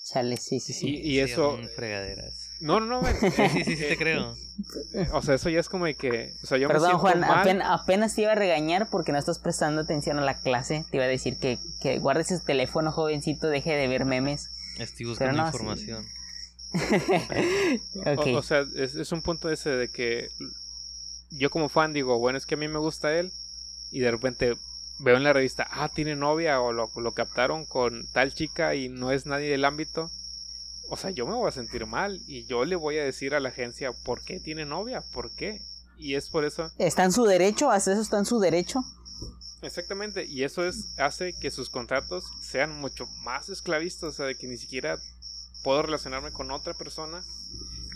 Chale, sí, sí, sí. Y, y Sí, eso, son fregaderas. No, no, no, men, Sí, sí, sí, sí te creo. o sea, eso ya es como de que, o sea, yo me Perdón, siento Juan, mal. apen- apenas te iba a regañar porque no estás prestando atención a la clase. Te iba a decir que, que guardes ese teléfono, jovencito, deje de ver memes. Estoy buscando no, información. O, o sea, es, es un punto ese de que yo como fan digo, bueno, es que a mí me gusta él y de repente veo en la revista, ah, tiene novia o lo, lo captaron con tal chica y no es nadie del ámbito. O sea, yo me voy a sentir mal y yo le voy a decir a la agencia, ¿por qué tiene novia? ¿Por qué? Y es por eso, ¿Está en su derecho? ¿Hace eso está en su derecho? exactamente, y eso es hace que sus contratos sean mucho más esclavistas, o sea, de que ni siquiera puedo relacionarme con otra persona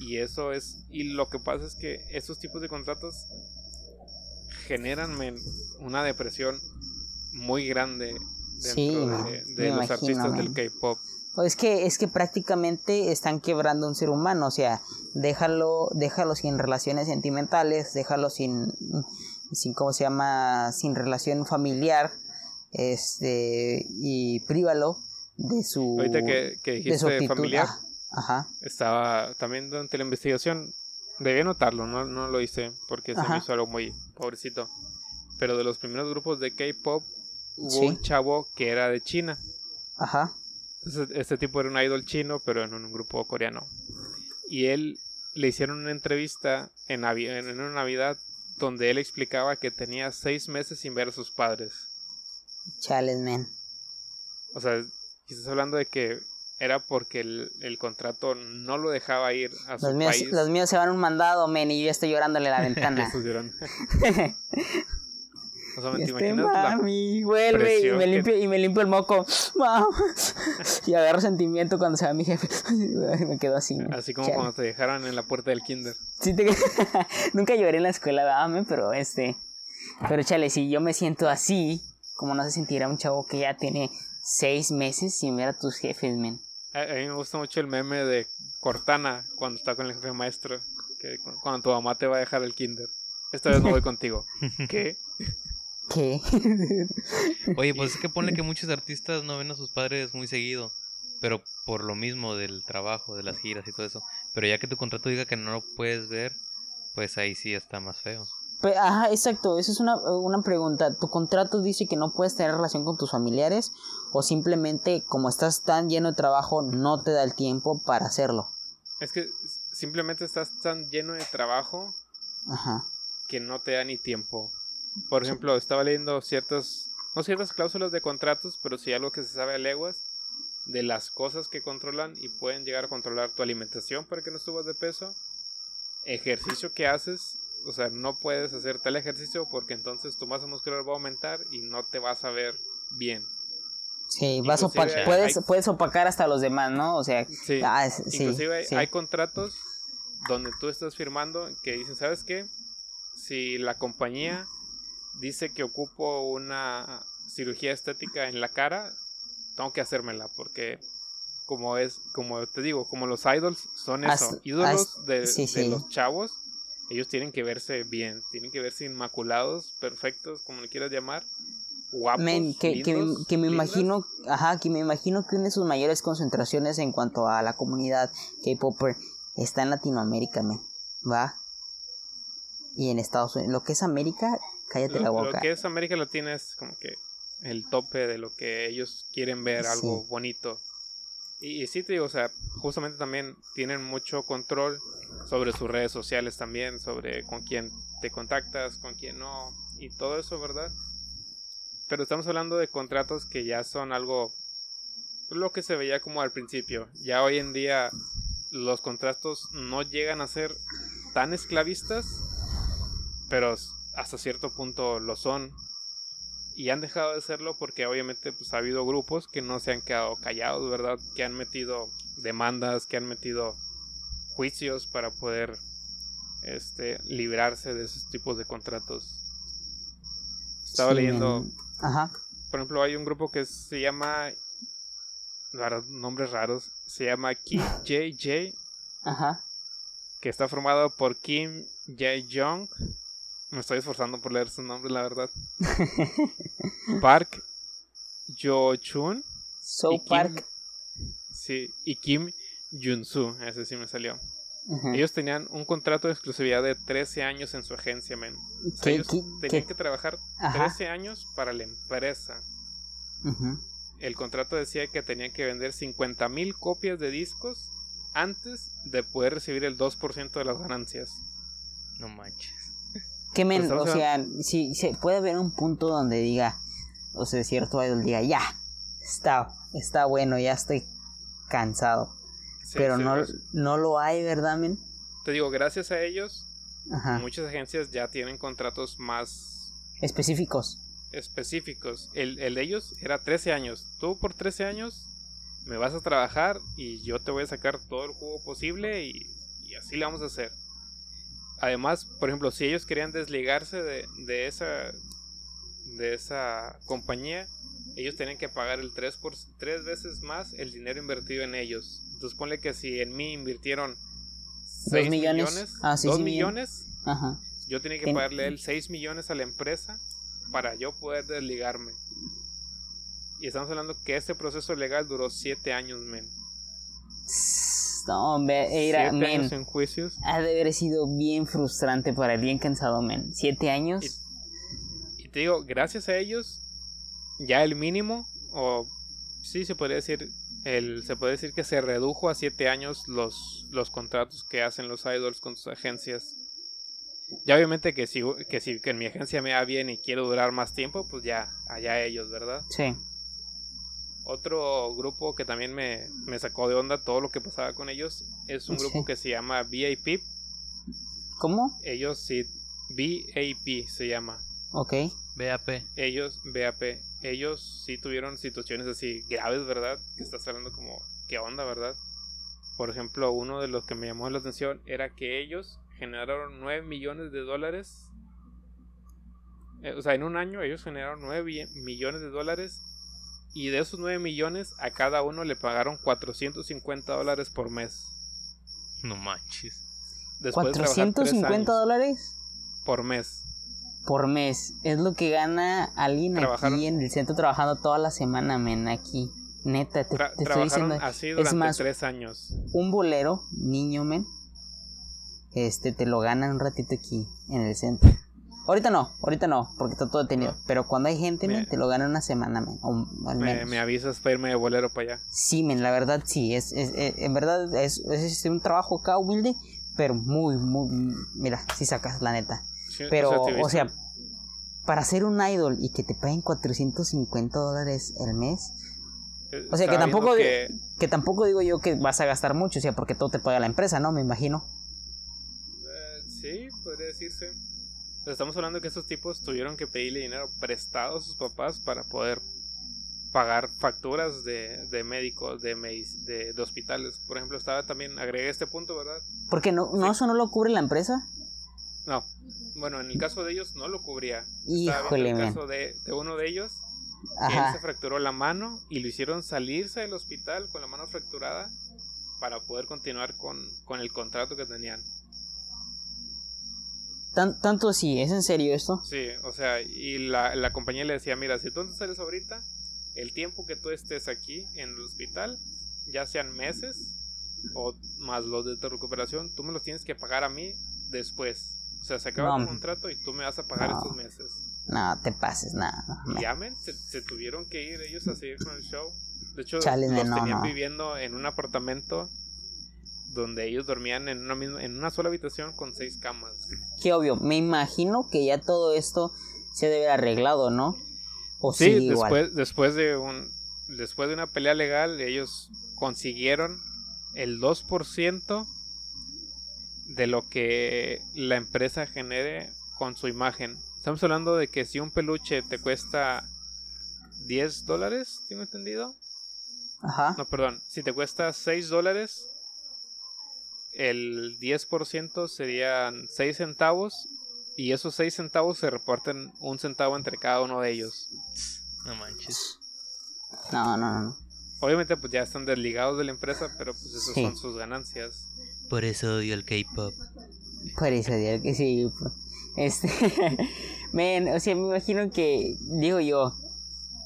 y eso es y lo que pasa es que esos tipos de contratos generan una depresión muy grande dentro Sí, de, los imagino, artistas del men. K-pop. O es que es que prácticamente están quebrando a un ser humano, o sea, déjalo, déjalo sin relaciones sentimentales, déjalo sin, sin cómo se llama, sin relación familiar, este, y prívalo de su, Ahorita que, que de su dijiste familiar, Ah, ajá, estaba también durante la investigación, debí notarlo, no, no lo hice porque se me hizo algo muy pobrecito. Pero de los primeros grupos de K-pop hubo Sí. un chavo que era de China. ajá, este tipo era un idol chino, pero en un grupo coreano. Y él le hicieron una entrevista en, Navi- en una Navidad donde él explicaba que tenía seis meses sin ver a sus padres. Chales, men. O sea, estás hablando de que era porque el, el contrato no lo dejaba ir a su Los míos, país. los míos se van un mandado, men, y yo estoy llorándole a la ventana. O sea, ¿te Este mami, vuelve y me, que- limpio, y me limpio el moco. Y agarro sentimiento cuando se va mi jefe. me quedo así. Así como Chale. cuando te dejaron en la puerta del kinder. Sí te- Nunca lloré en la escuela, ¿verdad, men? Pero este. Pero chale, si yo me siento así, como no se sentirá un chavo que ya tiene seis meses sin ver a tus jefes, men. A, a mí me gusta mucho el meme de Cortana cuando está con el jefe maestro. Que cu- cuando tu mamá te va a dejar el kinder. Esta vez no voy contigo. ¿Qué? ¿Qué? Oye, pues es que pone que muchos artistas no ven a sus padres muy seguido. Pero por lo mismo del trabajo, de las giras y todo eso. Pero ya que tu contrato diga que no lo puedes ver, pues ahí sí está más feo. Pues, ajá, exacto. Esa es una, una pregunta. ¿Tu contrato dice que no puedes tener relación con tus familiares? ¿O simplemente, como estás tan lleno de trabajo, no te da el tiempo para hacerlo? Es que simplemente estás tan lleno de trabajo Ajá. que no te da ni tiempo. Por ejemplo, estaba leyendo ciertas, no ciertas cláusulas de contratos, pero sí algo que se sabe a leguas de las cosas que controlan y pueden llegar a controlar tu alimentación para que no subas de peso, ejercicio que haces, o sea, no puedes hacer tal ejercicio porque entonces tu masa muscular va a aumentar y no te vas a ver bien. Sí, vas puedes, hay- puedes opacar hasta los demás, ¿no? O sea, Sí. ah, es- sí, Inclusive hay, sí. hay contratos donde tú estás firmando que dicen, ¿sabes qué? Si la compañía dice que ocupo una cirugía estética en la cara, tengo que hacérmela porque como es, como te digo, como los idols son eso, ídolos de, sí, de sí. los chavos, ellos tienen que verse bien, tienen que verse inmaculados, perfectos, como le quieras llamar, guapos, Men, que, que, me- que imagino, ajá, que me imagino que una de sus mayores concentraciones en cuanto a la comunidad K-Popper está en Latinoamérica, men, ¿va? Y en Estados Unidos. Lo que es América, cállate la Lo, lo boca. que es América Latina es como que el tope de lo que ellos quieren ver, Sí. algo bonito. Y, y sí te digo, o sea, justamente también tienen mucho control sobre sus redes sociales también, sobre con quién te contactas, con quién no, y todo eso, ¿verdad? Pero estamos hablando de contratos que ya son algo lo que se veía como al principio. Ya hoy en día los contratos no llegan a ser tan esclavistas, pero hasta cierto punto lo son. Y han dejado de serlo porque obviamente pues ha habido grupos que no se han quedado callados, ¿verdad? Que han metido demandas, que han metido juicios para poder este librarse de esos tipos de contratos. Estaba Sí, leyendo. Ajá. por ejemplo, hay un grupo que se llama nombres raros, se llama KJJ Ajá. que está formado por Kim Jae-jong. Me estoy esforzando por leer su nombre, la verdad. Park Jo-chun. Kim- Park. Sí, y Kim Jun-soo. Ese sí me salió. Ellos tenían un contrato de exclusividad de 13 años en su agencia, men. O sea, ¿Qué- ellos qué- tenían qué? que trabajar Ajá. 13 años para la empresa. El contrato decía que tenían que vender 50 mil copias de discos antes de poder recibir el 2% de las ganancias. No manches. Que men, Pues o sea, si se puede haber un punto donde diga, o sea, cierto idol diga, ya, está, está bueno, ya estoy cansado. Sí, Pero sí, no, pues, no lo hay, ¿verdad, men? Te digo, gracias a ellos, Ajá. muchas agencias ya tienen contratos más Específicos. específicos. El, el de ellos era 13 años. Tú por 13 años me vas a trabajar y yo te voy a sacar todo el jugo posible y, y así le vamos a hacer. Además, por ejemplo, si ellos querían desligarse de, de esa de esa compañía, ellos tenían que pagar el 3 por tres veces más el dinero invertido en ellos. Entonces ponle que si en mí invirtieron 6 millones. millones, Ah, sí, 2 sí, bien. millones, Ajá. yo tenía que Ten- pagarle él 6 millones a la empresa para yo poder desligarme. Y estamos hablando que este proceso legal duró 7 años, men. No, hombre, era, 7 men. años en juicios. Ha de haber sido bien frustrante para el bien cansado, men. Siete años. Y te digo, gracias a ellos, ya el mínimo, o sí se podría decir, el, se puede decir que se redujo a 7 años los, los contratos que hacen los idols con sus agencias. Ya obviamente que si, que si que en mi agencia me va bien y quiero durar más tiempo, pues ya, allá ellos, ¿verdad? Sí. Otro grupo que también me, me sacó de onda todo lo que pasaba con ellos es un grupo que se llama VIP. ¿Cómo? Ellos sí, VAP se llama. Ok. BAP. Ellos, VAP, ellos sí tuvieron situaciones así graves, ¿verdad? Que estás hablando como, ¿qué onda, verdad? Por ejemplo, uno de los que me llamó la atención era que ellos generaron 9 millones de dólares. Eh, o sea, en un año ellos generaron 9 bi- millones de dólares. Y de esos 9 millones, a cada uno le pagaron 450 dólares por mes. No manches. Después de trabajar tres 450 años dólares por mes. por mes. Es lo que gana alguien Trabajaron- aquí en el centro trabajando toda la semana, men. Aquí. Neta, te, Tra- te estoy diciendo. así durante más, tres años. un bolero, niño, men. Este, te lo ganan un ratito aquí en el centro. Ahorita no, ahorita no, porque está todo detenido. No. Pero cuando hay gente, Me- te lo ganan una semana, men. O, al Me, menos. me avisas para irme de bolero para allá. Sí, men, la verdad sí, es, es- es- en verdad es, es un trabajo acá humilde, pero muy, muy, mira, sí sacas la neta. Sí, Pero, o sea, para ser un idol y que te paguen 450 dólares el mes, eh, o sea, que tampoco, que tampoco digo yo que vas a gastar mucho, o sea, porque todo te paga la empresa, ¿no? Me imagino. Eh, sí, podría decirse. Estamos hablando que estos tipos tuvieron que pedirle dinero prestado a sus papás para poder pagar facturas de, de médicos, de, medic- de, de hospitales. Por ejemplo, estaba también, agregué este punto, ¿verdad? Porque no, no eso no lo cubre la empresa. No, bueno, en el caso de ellos no lo cubría. Híjole, el men. caso de, de uno de ellos, él se fracturó la mano y lo hicieron salirse del hospital con la mano fracturada para poder continuar con, con el contrato que tenían. Tan- tanto así, ¿es en serio esto? Sí, o sea, y la, la compañía le decía, mira, si tú no sales ahorita, el tiempo que tú estés aquí en el hospital, ya sean meses o más los de tu recuperación, tú me los tienes que pagar a mí después. O sea, se acaba No, tu contrato y tú me vas a pagar no. estos meses. No, te pases, nada. Llamen, se, se tuvieron que ir ellos a seguir con el show. De hecho, Chale, los no, tenían no. viviendo en un apartamento donde ellos dormían en una misma, en una sola habitación con seis camas. Que obvio, me imagino que ya todo esto se debe arreglado, ¿no? O Sí, sigue igual. después, después de un después de una pelea legal, ellos consiguieron el 2% de lo que la empresa genere con su imagen. Estamos hablando de que si un peluche te cuesta 10 dólares, ¿tengo entendido? Ajá. No, perdón, si te cuesta 6 dólares, el 10% serían 6 centavos y esos 6 centavos se reparten un centavo entre cada uno de ellos. No manches. No, no, no. Obviamente pues ya están desligados de la empresa, pero pues esas Sí. son sus ganancias. Por eso odio el K-pop. Por eso, digo que sí. pues, Este. Men, o sea, me imagino que, digo yo,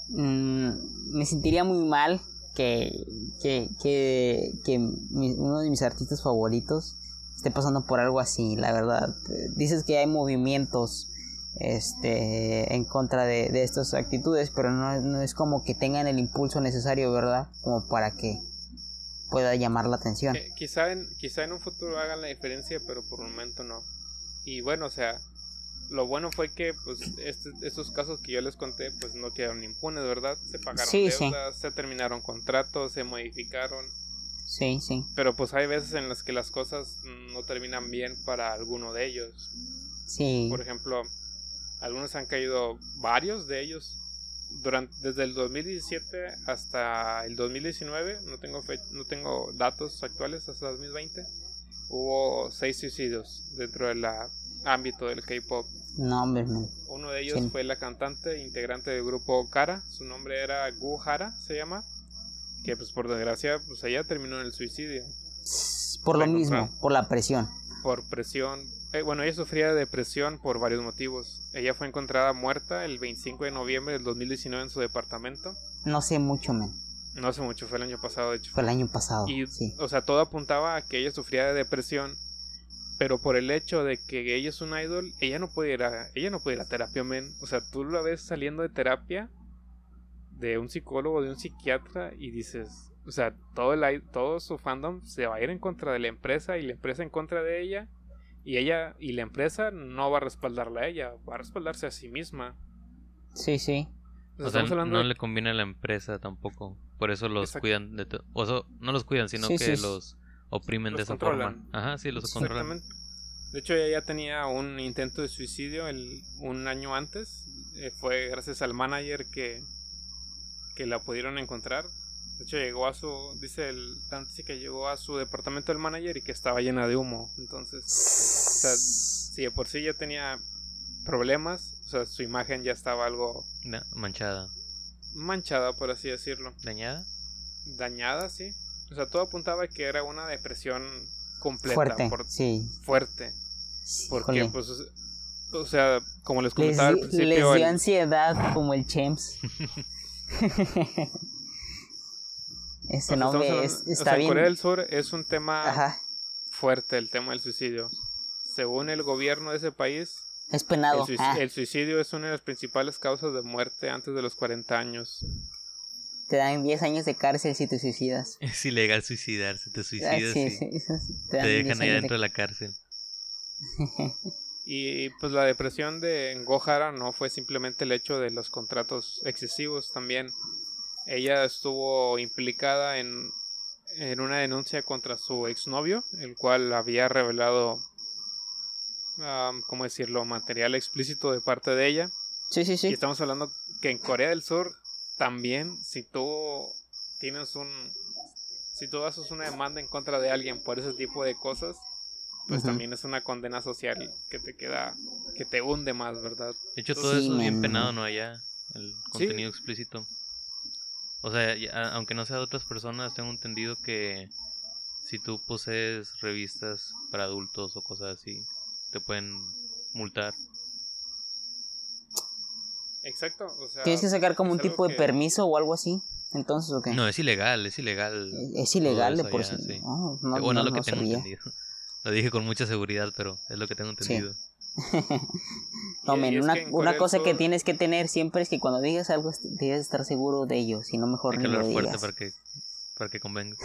mm, me sentiría muy mal que, que, que, que uno de mis artistas favoritos esté pasando por algo así, la verdad. Dices que hay movimientos este en contra de, de estas actitudes, pero no, no es como que tengan el impulso necesario, ¿verdad? Como para que pueda llamar la atención. Eh, quizá, en, quizá en un futuro hagan la diferencia, pero por un momento no. Y bueno, o sea, lo bueno fue que pues este- estos casos que yo les conté pues no quedaron impunes, ¿verdad? Se pagaron Sí, sí. deudas, se terminaron contratos, se modificaron. Sí, sí, Pero pues hay veces en las que las cosas no terminan bien para alguno de ellos. sí. Por ejemplo, algunos han caído, varios de ellos, durante, desde el 2017 hasta el 2019, no tengo, fe- no tengo datos actuales hasta 2020, hubo seis suicidios dentro del ámbito del K-Pop. No, hombre, men. Uno de ellos Sí. fue la cantante integrante del grupo Kara, su nombre era Gu Hara, se llama, que pues por desgracia pues ella terminó en el suicidio Por lo mismo, por la presión. por presión. eh, bueno, ella sufría de depresión por varios motivos. Ella fue encontrada muerta el 25 de noviembre del 2019 en su departamento. No sé mucho, men. No hace mucho, fue el año pasado, de hecho. Fue el año pasado. Y, sí. o sea, todo apuntaba a que ella sufría de depresión, pero por el hecho de que ella es un idol, ella no puede ir a, ella no puede ir a terapia, men. O sea, tú la ves saliendo de terapia de un psicólogo, de un psiquiatra, y dices, o sea, todo, el, todo su fandom se va a ir en contra de la empresa y la empresa en contra de ella. Y ella y la empresa no va a respaldarla a ella, va a respaldarse a sí misma. Sí, sí. O sea, no le conviene a la empresa tampoco. Por eso los cuidan de O sea, no los cuidan, sino que los oprimen de esa forma. Ajá, sí, los controlan. De hecho, ella ya tenía un intento de suicidio el, un año antes. Eh, fue gracias al manager que, que la pudieron encontrar. De hecho, llegó a su. Dice el Dante que llegó a su departamento del manager y que estaba llena de humo. Entonces, o sea, si de por sí ya tenía problemas, o sea, su imagen ya estaba algo. manchada. Manchada, por así decirlo. ¿Dañada? Dañada, sí. O sea, todo apuntaba que era una depresión completa. Fuerte. sí. Fuerte. Porque, pues, o sea, como les comentaba al principio. Les dio ansiedad como el Champs. Ese nombre es, está bien. Corea del Sur es un tema fuerte, el tema del suicidio. Según el gobierno de ese país, es penado. Ah. El suicidio, es una de las principales causas de muerte antes de los 40 años. Te dan 10 años de cárcel si te suicidas. Es ilegal suicidarse, te suicidas y te, dejan ahí dentro de la cárcel. y pues la depresión de Gohara no fue simplemente el hecho de los contratos excesivos también. Ella estuvo implicada en, en una denuncia contra su exnovio, el cual había revelado, ¿cómo decirlo?, material explícito de parte de ella. Sí, sí, sí. Y estamos hablando que en Corea del Sur también, si tú tienes un... Si tú haces una demanda en contra de alguien por ese tipo de cosas, pues también es una condena social que te queda, que te hunde más, ¿verdad? De hecho, todo eso es bien penado, ¿no? Allá, el contenido explícito. O sea, aunque no sea de otras personas, tengo entendido que si tú posees revistas para adultos o cosas así, te pueden multar. Exacto, o sea, Tienes que sacar como un tipo de permiso o algo así. Entonces, ¿o qué? No, es ilegal, es ilegal. Es ilegal de por sí. Oh, no, bueno, lo que tengo entendido. Lo dije con mucha seguridad, pero es lo que tengo entendido. no, men, una, una cosa que tienes que tener siempre es que cuando digas algo debes estar seguro de ello, si no mejor Hay que lo fuerte para que, para que convenzas.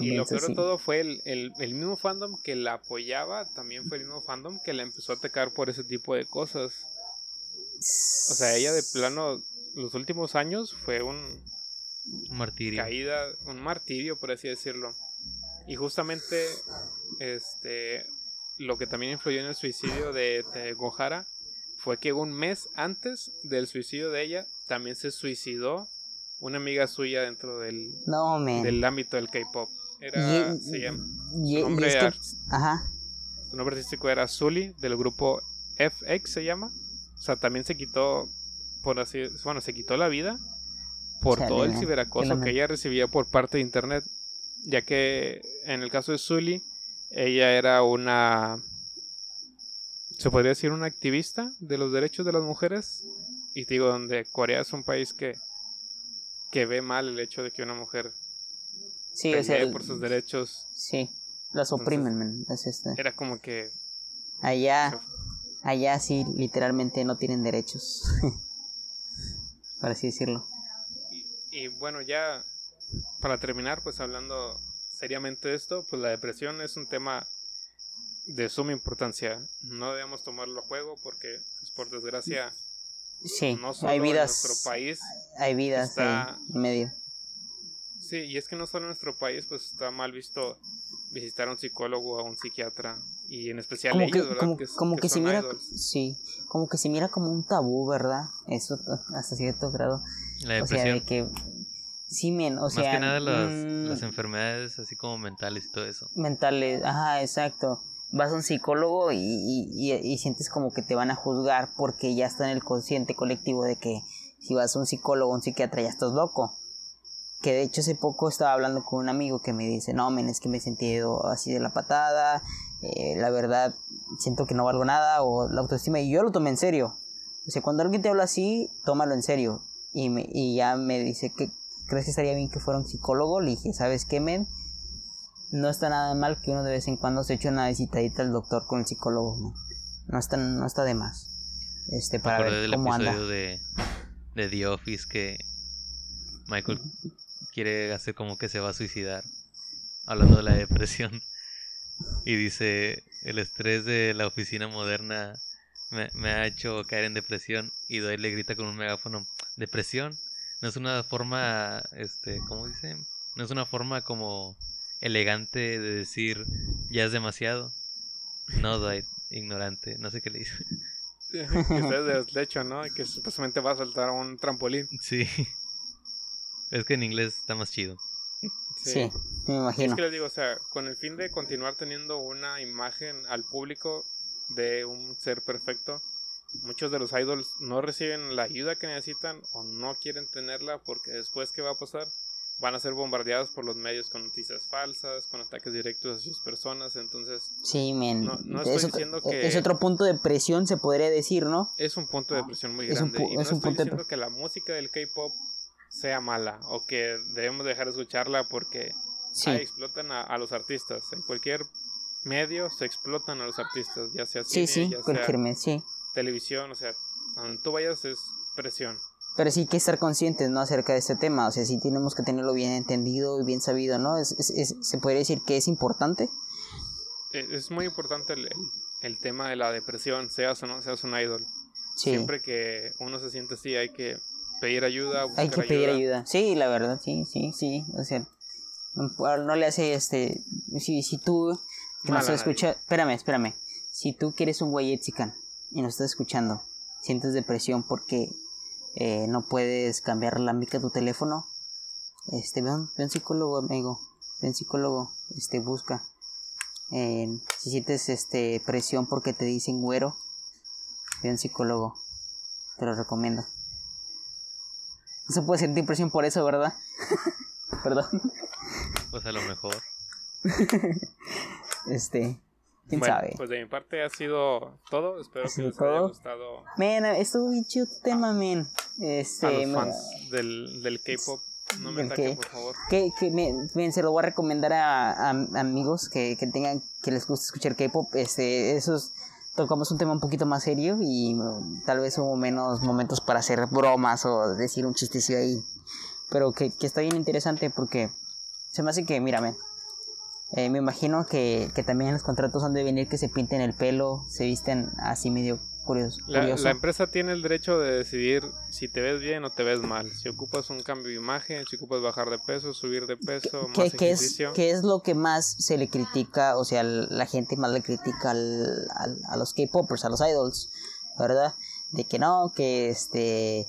y, lo peor de todo fue el, el, el, mismo fandom que la apoyaba, también fue el mismo fandom que la empezó a atacar por ese tipo de cosas. O sea, ella de plano, los últimos años fue un... Un martirio. Caída, un martirio, por así decirlo. Y justamente este lo que también influyó en el suicidio de, Gohara fue que un mes antes del suicidio de ella también se suicidó una amiga suya dentro del, del ámbito del K-pop. Era, se llama, su nombre, su nombre artístico era Zully del grupo FX se llama. O sea, también se quitó, por así, bueno, se quitó la vida por todo el ciberacoso que ella recibía por parte de internet ya que en el caso de Sully, ella era una, se podría decir una activista de los derechos de las mujeres, y digo, donde Corea es un país que, que ve mal el hecho de que una mujer sí, por sus derechos. Sí, las oprimen, es este. Era como que... Allá, allá sí, literalmente no tienen derechos, por así decirlo. y bueno, ya para terminar, pues hablando seriamente de esto, pues la depresión es un tema de suma importancia. No debemos tomarlo a juego porque, pues, por desgracia, sí, no solo hay vidas, en nuestro país hay vidas en medio. Sí, y es que no solo en nuestro país, pues está mal visto visitar a un psicólogo o a un psiquiatra y en especial como ellos, que, Como que, como que se mira, sí, como que se mira como un tabú, ¿verdad? Eso hasta cierto grado. La depresión. O sea, que Sí, men, o sea... Más que nada las, mm, las enfermedades así como mentales y todo eso. Mentales, ajá, exacto. Vas a un psicólogo y, y, y, sientes como que te van a juzgar porque ya está en el consciente colectivo de que si vas a un psicólogo o un psiquiatra ya estás loco. Que de hecho hace poco estaba hablando con un amigo que me dice, no, men, es que me he sentido así de la patada, eh, la verdad siento que no valgo nada o la autoestima y yo lo tomé en serio. O sea, cuando alguien te habla así, tómalo en serio. Y, me, y ya me dice que ¿crees que estaría bien que fuera un psicólogo? Le dije, ¿sabes qué, men? No está nada mal que uno de vez en cuando se eche una visitadita al doctor con el psicólogo, ¿no? No está, no está de más. Este, para ver del cómo episodio De, de The Office que Michael quiere hacer como que se va a suicidar, hablando de la depresión. Y dice, el estrés de la oficina moderna me, me ha hecho caer en depresión y Dwight le grita con un megáfono, depresión no es una forma, este, ¿cómo dice? No es una forma como elegante de decir ya es demasiado. No, Dwight, ignorante, no sé qué le dice. que estés de deslecho, ¿no? Que supuestamente va a saltar a un trampolín. Sí. Es que en inglés está más chido. Sí, me Es imagino. que les digo, o sea, con el fin de continuar teniendo una imagen al público de un ser perfecto, muchos de los idols no reciben la ayuda que necesitan o no quieren tenerla porque después, ¿qué va a pasar? Van a ser bombardeados por los medios con noticias falsas, con ataques directos a sus personas, entonces Sí, men. No- no estoy es, otro, diciendo que- es otro punto de presión, se podría decir, ¿no? es un punto de presión muy Es un grande. pu- y no es un estoy punto de diciendo que la música del K-pop sea mala o que debemos dejar de escucharla porque Sí. Explotan a, a los artistas. En cualquier medio se explotan a los artistas, ya sea cine, sí, ya sea sí. televisión, o sea, donde tú vayas es presión. Pero sí hay que estar conscientes, ¿no? Acerca de este tema. O sea, sí tenemos que tenerlo bien entendido y bien sabido, ¿no? Es, es- es- se podría decir que es importante. Eh, Es muy importante el, el- el tema de la depresión, seas o no seas un idol. Sí. Siempre que uno se siente así hay que pedir ayuda, buscar Hay que pedir ayuda. Sí, la verdad, sí, sí, sí. O sea, no, no le hace este. Si, si tú que nos estás escuchando. Espérame, espérame. Si tú que eres un güey y nos estás escuchando, sientes depresión porque eh, no puedes cambiar la mica de tu teléfono, este, ve un, ve un psicólogo, amigo. Ve un psicólogo, este, busca. Eh, si sientes este presión porque te dicen güero, ve un psicólogo. Te lo recomiendo. No se puede sentir presión por eso, ¿verdad? Perdón. Pues a lo mejor. Este. ¿Quién Bueno, sabe? pues de mi parte ha sido todo. Espero ¿Ha que les haya gustado Men, estuvo bien chido tu tema, men. Este. a los fans del, del K-pop. No me ¿Del ataquen, por favor. que, que me, men, se lo voy a recomendar a, a- a amigos que, que tengan, que les guste escuchar K-pop. Este, esos tocamos un tema un poquito más serio y mm, tal vez hubo menos momentos para hacer bromas o decir un chistecillo ahí. Pero que, que está bien interesante porque se me hace que, mira, men, eh, me imagino que, que también los contratos han de venir que se pinten el pelo, se visten así medio curioso. La, empresa tiene el derecho de decidir si te ves bien o te ves mal. Si ocupas un cambio de imagen, si ocupas bajar de peso, subir de peso, ¿Qué, más qué es, ejercicio. qué es lo que más se le critica? O sea, la gente más le critica al, al- a los K-popers, a los idols, ¿verdad? De que no, que este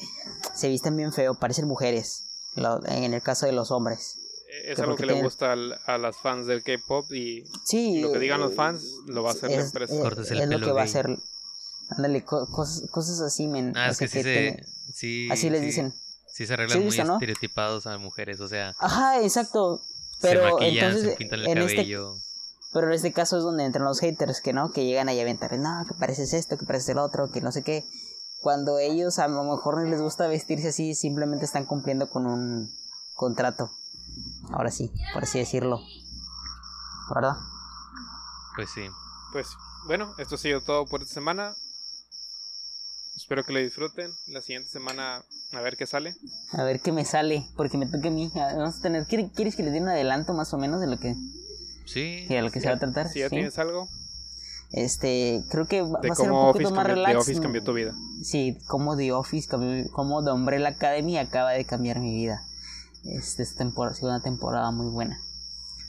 se visten bien feo, parecen mujeres, lo- en el caso de los hombres. Es que algo que le gusta al- a las fans del K-pop y Sí. lo que digan los eh, fans lo va a hacer la es, empresa. Cortes el es lo que va a hacer. Ándale, co- cosas, cosas así, men. Ah, es que sí se. tiene- Sí, así les sí- dicen. Sí se arreglan ¿Sí muy no? estereotipados a mujeres, o sea, Ajá, exacto. Pero se maquillan, entonces, se pintan el en este. Pero en este caso es donde entran los haters, que no, que llegan ahí a aventar, no, que pareces esto, que pareces el otro, que no sé qué. Cuando ellos a lo mejor no les gusta vestirse así, simplemente están cumpliendo con un contrato. Ahora sí, por así decirlo. ¿Verdad? Pues sí. Pues bueno, esto ha sido todo por esta semana. Espero que lo disfruten. La siguiente semana a ver qué sale. A ver qué me sale, porque me toca a mí. Vamos a tener, ¿quiere- ¿Quieres que les dé un adelanto más o menos de lo que, Sí. de lo que se va a tratar? Si ya Sí. tienes algo Este, creo que va, de va a ser un poquito más relax. The Office cambió tu vida. Sí, como The Office, cambió- como The Umbrella Academy acaba de cambiar mi vida. Este, esta temporada, ha sido una temporada muy buena.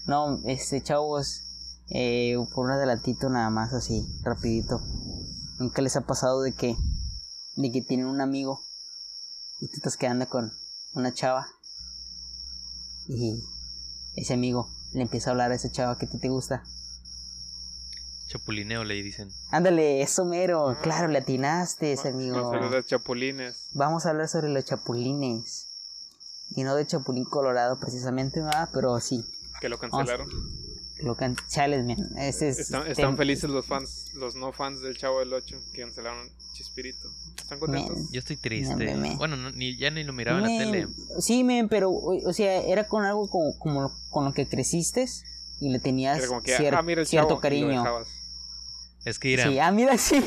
No, este, chavos, eh, por un adelantito nada más así, rapidito. ¿Nunca les ha pasado de que, de que tienen un amigo y tú estás quedando con una chava y ese amigo le empieza a hablar a esa chava que a ti te gusta? Chapulineo le dicen. Ándale, eso mero, claro, le atinaste, ese amigo. Vamos a hablar de chapulines. Vamos a hablar sobre los chapulines. Y no de chapulín colorado precisamente, ¿verdad? pero sí. Que lo cancelaron. Lo can... Chales, man. Ese es Están, están felices los fans, los no fans del Chavo del 8 que cancelaron Chispirito. ¿Están contentos? Men. Yo estoy triste. Me- me- Bueno, no, ni, ya ni lo miraba en la tele. Sí, men, pero, o o sea, era con algo como, como lo- con lo que creciste y le tenías Era que, cier- ah, mira el cierto chavo. y lo cariño. dejabas. Es que irá. Sí, ah, mira, sí,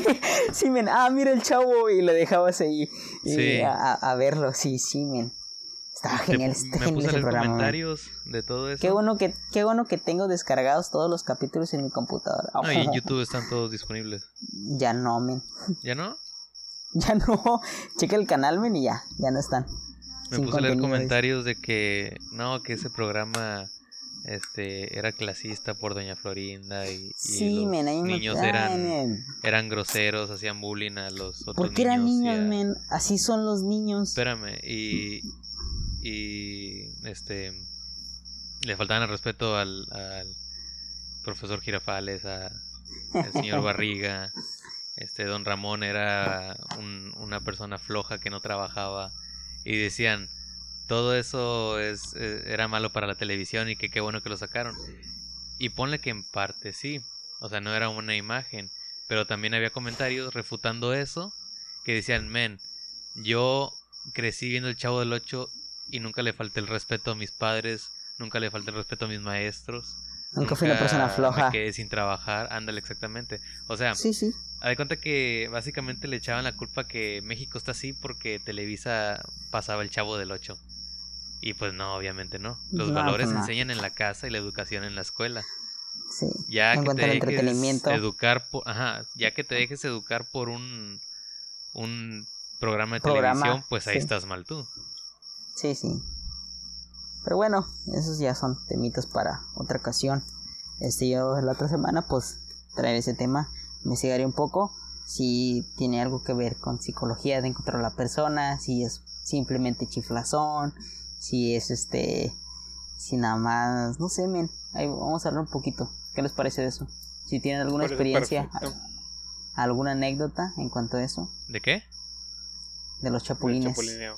sí, men, ah, mira el chavo y lo dejabas ahí y Sí. a, a- verlo, sí, sí, men. Está genial, Te- está me genial puse ese programa. man. comentarios de todo eso. Qué bueno que qué bueno que tengo descargados todos los capítulos en mi computadora. No, y en YouTube están todos disponibles. Ya no, men. ¿Ya no? Ya no. Checa el canal, men, y ya, ya no están. Me puse a leer comentarios de que no, que ese programa este era clasista por Doña Florinda y, y Sí, los men, niños Ay, eran men. eran groseros, hacían bullying a los otros ¿Por qué eran niños a- men? Así son los niños. Espérame, y y este le faltaban el respeto al, al profesor Girafales, a el señor Barriga, este don Ramón era un- una persona floja que no trabajaba y decían todo eso es eh, era malo para la televisión y que qué bueno que lo sacaron y ponle que en parte sí o sea no era una imagen pero también había comentarios refutando eso que decían men yo crecí viendo el Chavo del Ocho y nunca le falté el respeto a mis padres nunca le falté el respeto a mis maestros Nunca fui una persona floja. me quedé sin trabajar ándale exactamente o sea Sí, sí. Haz de cuenta que básicamente le echaban la culpa que México está así porque Televisa pasaba el chavo del 8. Y pues no, obviamente no. Los No, valores pues se no. enseñan en la casa y la educación en la escuela. Sí. Ya En que te dejes educar por, ajá, ya que te dejes educar por un un programa de Programa, televisión, pues ahí sí. estás mal tú. Sí, sí. Pero bueno, esos ya son temitas para otra ocasión. Este yo la otra semana pues traeré ese tema, investigaré un poco si tiene algo que ver con psicología de encontrar a la persona, si es simplemente chiflazón, si es este si nada más, no sé, men, ahí vamos a hablar un poquito. ¿Qué les parece de eso? Si tienen alguna experiencia, alguna anécdota en cuanto a eso ¿De qué? de los chapulines, chapulineo.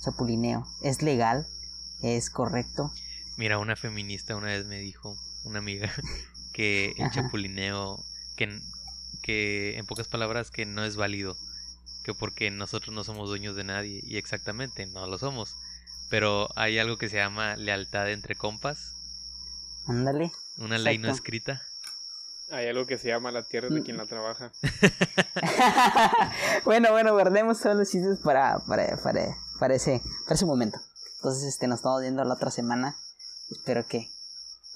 chapulineo, ¿es legal? ¿Es correcto? Mira, una feminista una vez me dijo, una amiga, que el Ajá. chapulineo, que, que en pocas palabras que no es válido, que porque nosotros no somos dueños de nadie, y exactamente, no lo somos. Pero hay algo que se llama lealtad entre compas, Ándale. una ley no escrita. Hay algo que se llama la tierra de Mm. quien la trabaja. bueno, bueno, guardemos todos los chistes para, para, para, para, ese, para ese momento. Entonces, este, nos estamos viendo la otra semana. Espero que,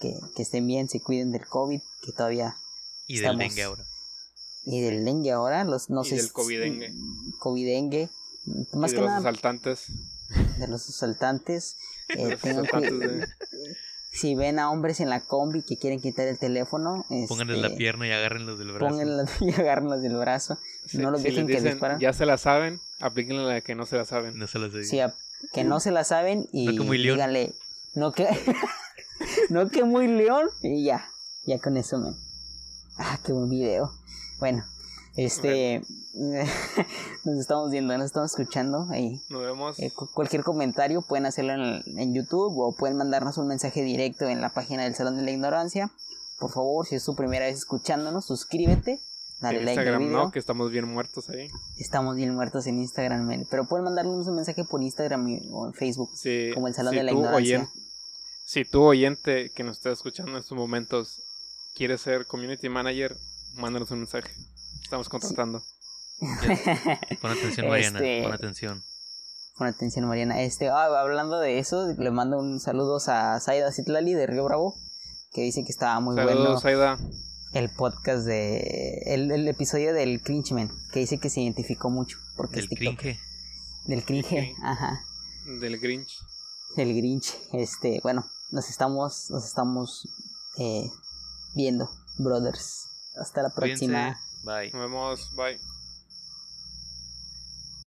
que, que estén bien, se cuiden del COVID, que todavía... Y del dengue ahora. Y del dengue ahora, los, no Y sé del covidengue. Covidengue. Más y que de los nada asaltantes. de los asaltantes. de Eh, los asaltantes de- Si ven a hombres en la combi que quieren quitar el teléfono, Pónganles este, la pierna y agárrenlos del brazo. pónganla y agárrenlos del brazo. Si- no los si dejen les que dicen, disparan. Ya se la saben, aplíquenle la que no se la saben. No se las digo. Sí, a- que no se la saben y No que muy león. díganle, no que, no que muy león y ya, ya con eso, men. Ah, qué buen video. Bueno, este, nos estamos viendo, nos estamos escuchando ahí. Nos vemos. Eh, cu- cualquier comentario pueden hacerlo en, en YouTube o pueden mandarnos un mensaje directo en la página del Salón de la Ignorancia. Por favor, si es su primera vez escuchándonos, suscríbete, dale en like al Instagram video. no, que estamos bien muertos ahí. Estamos bien muertos en Instagram, men. pero pueden mandarnos un mensaje por Instagram y- o en Facebook. Si, Como el Salón si de la tú Ignorancia. oyen- si tú oyente que nos está escuchando en estos momentos quieres ser community manager, mándanos un mensaje. Estamos contratando. Pon atención, Mariana. Este- Pon atención. Pon atención, Mariana. Este, ah, hablando de eso, le mando un saludos a Saida Citlali de Río Bravo, que dice que estaba muy Saludos, bueno Aida. El podcast de. El, el episodio del Cringeman, que dice que se identificó mucho. Porque Del es TikTok. cringe. Del cringe, Cringe. ajá. Del Grinch. Del Grinch. Este, bueno, nos estamos, nos estamos eh, viendo, brothers. Hasta la Cuídense. próxima. Bye. Nos vemos. Bye.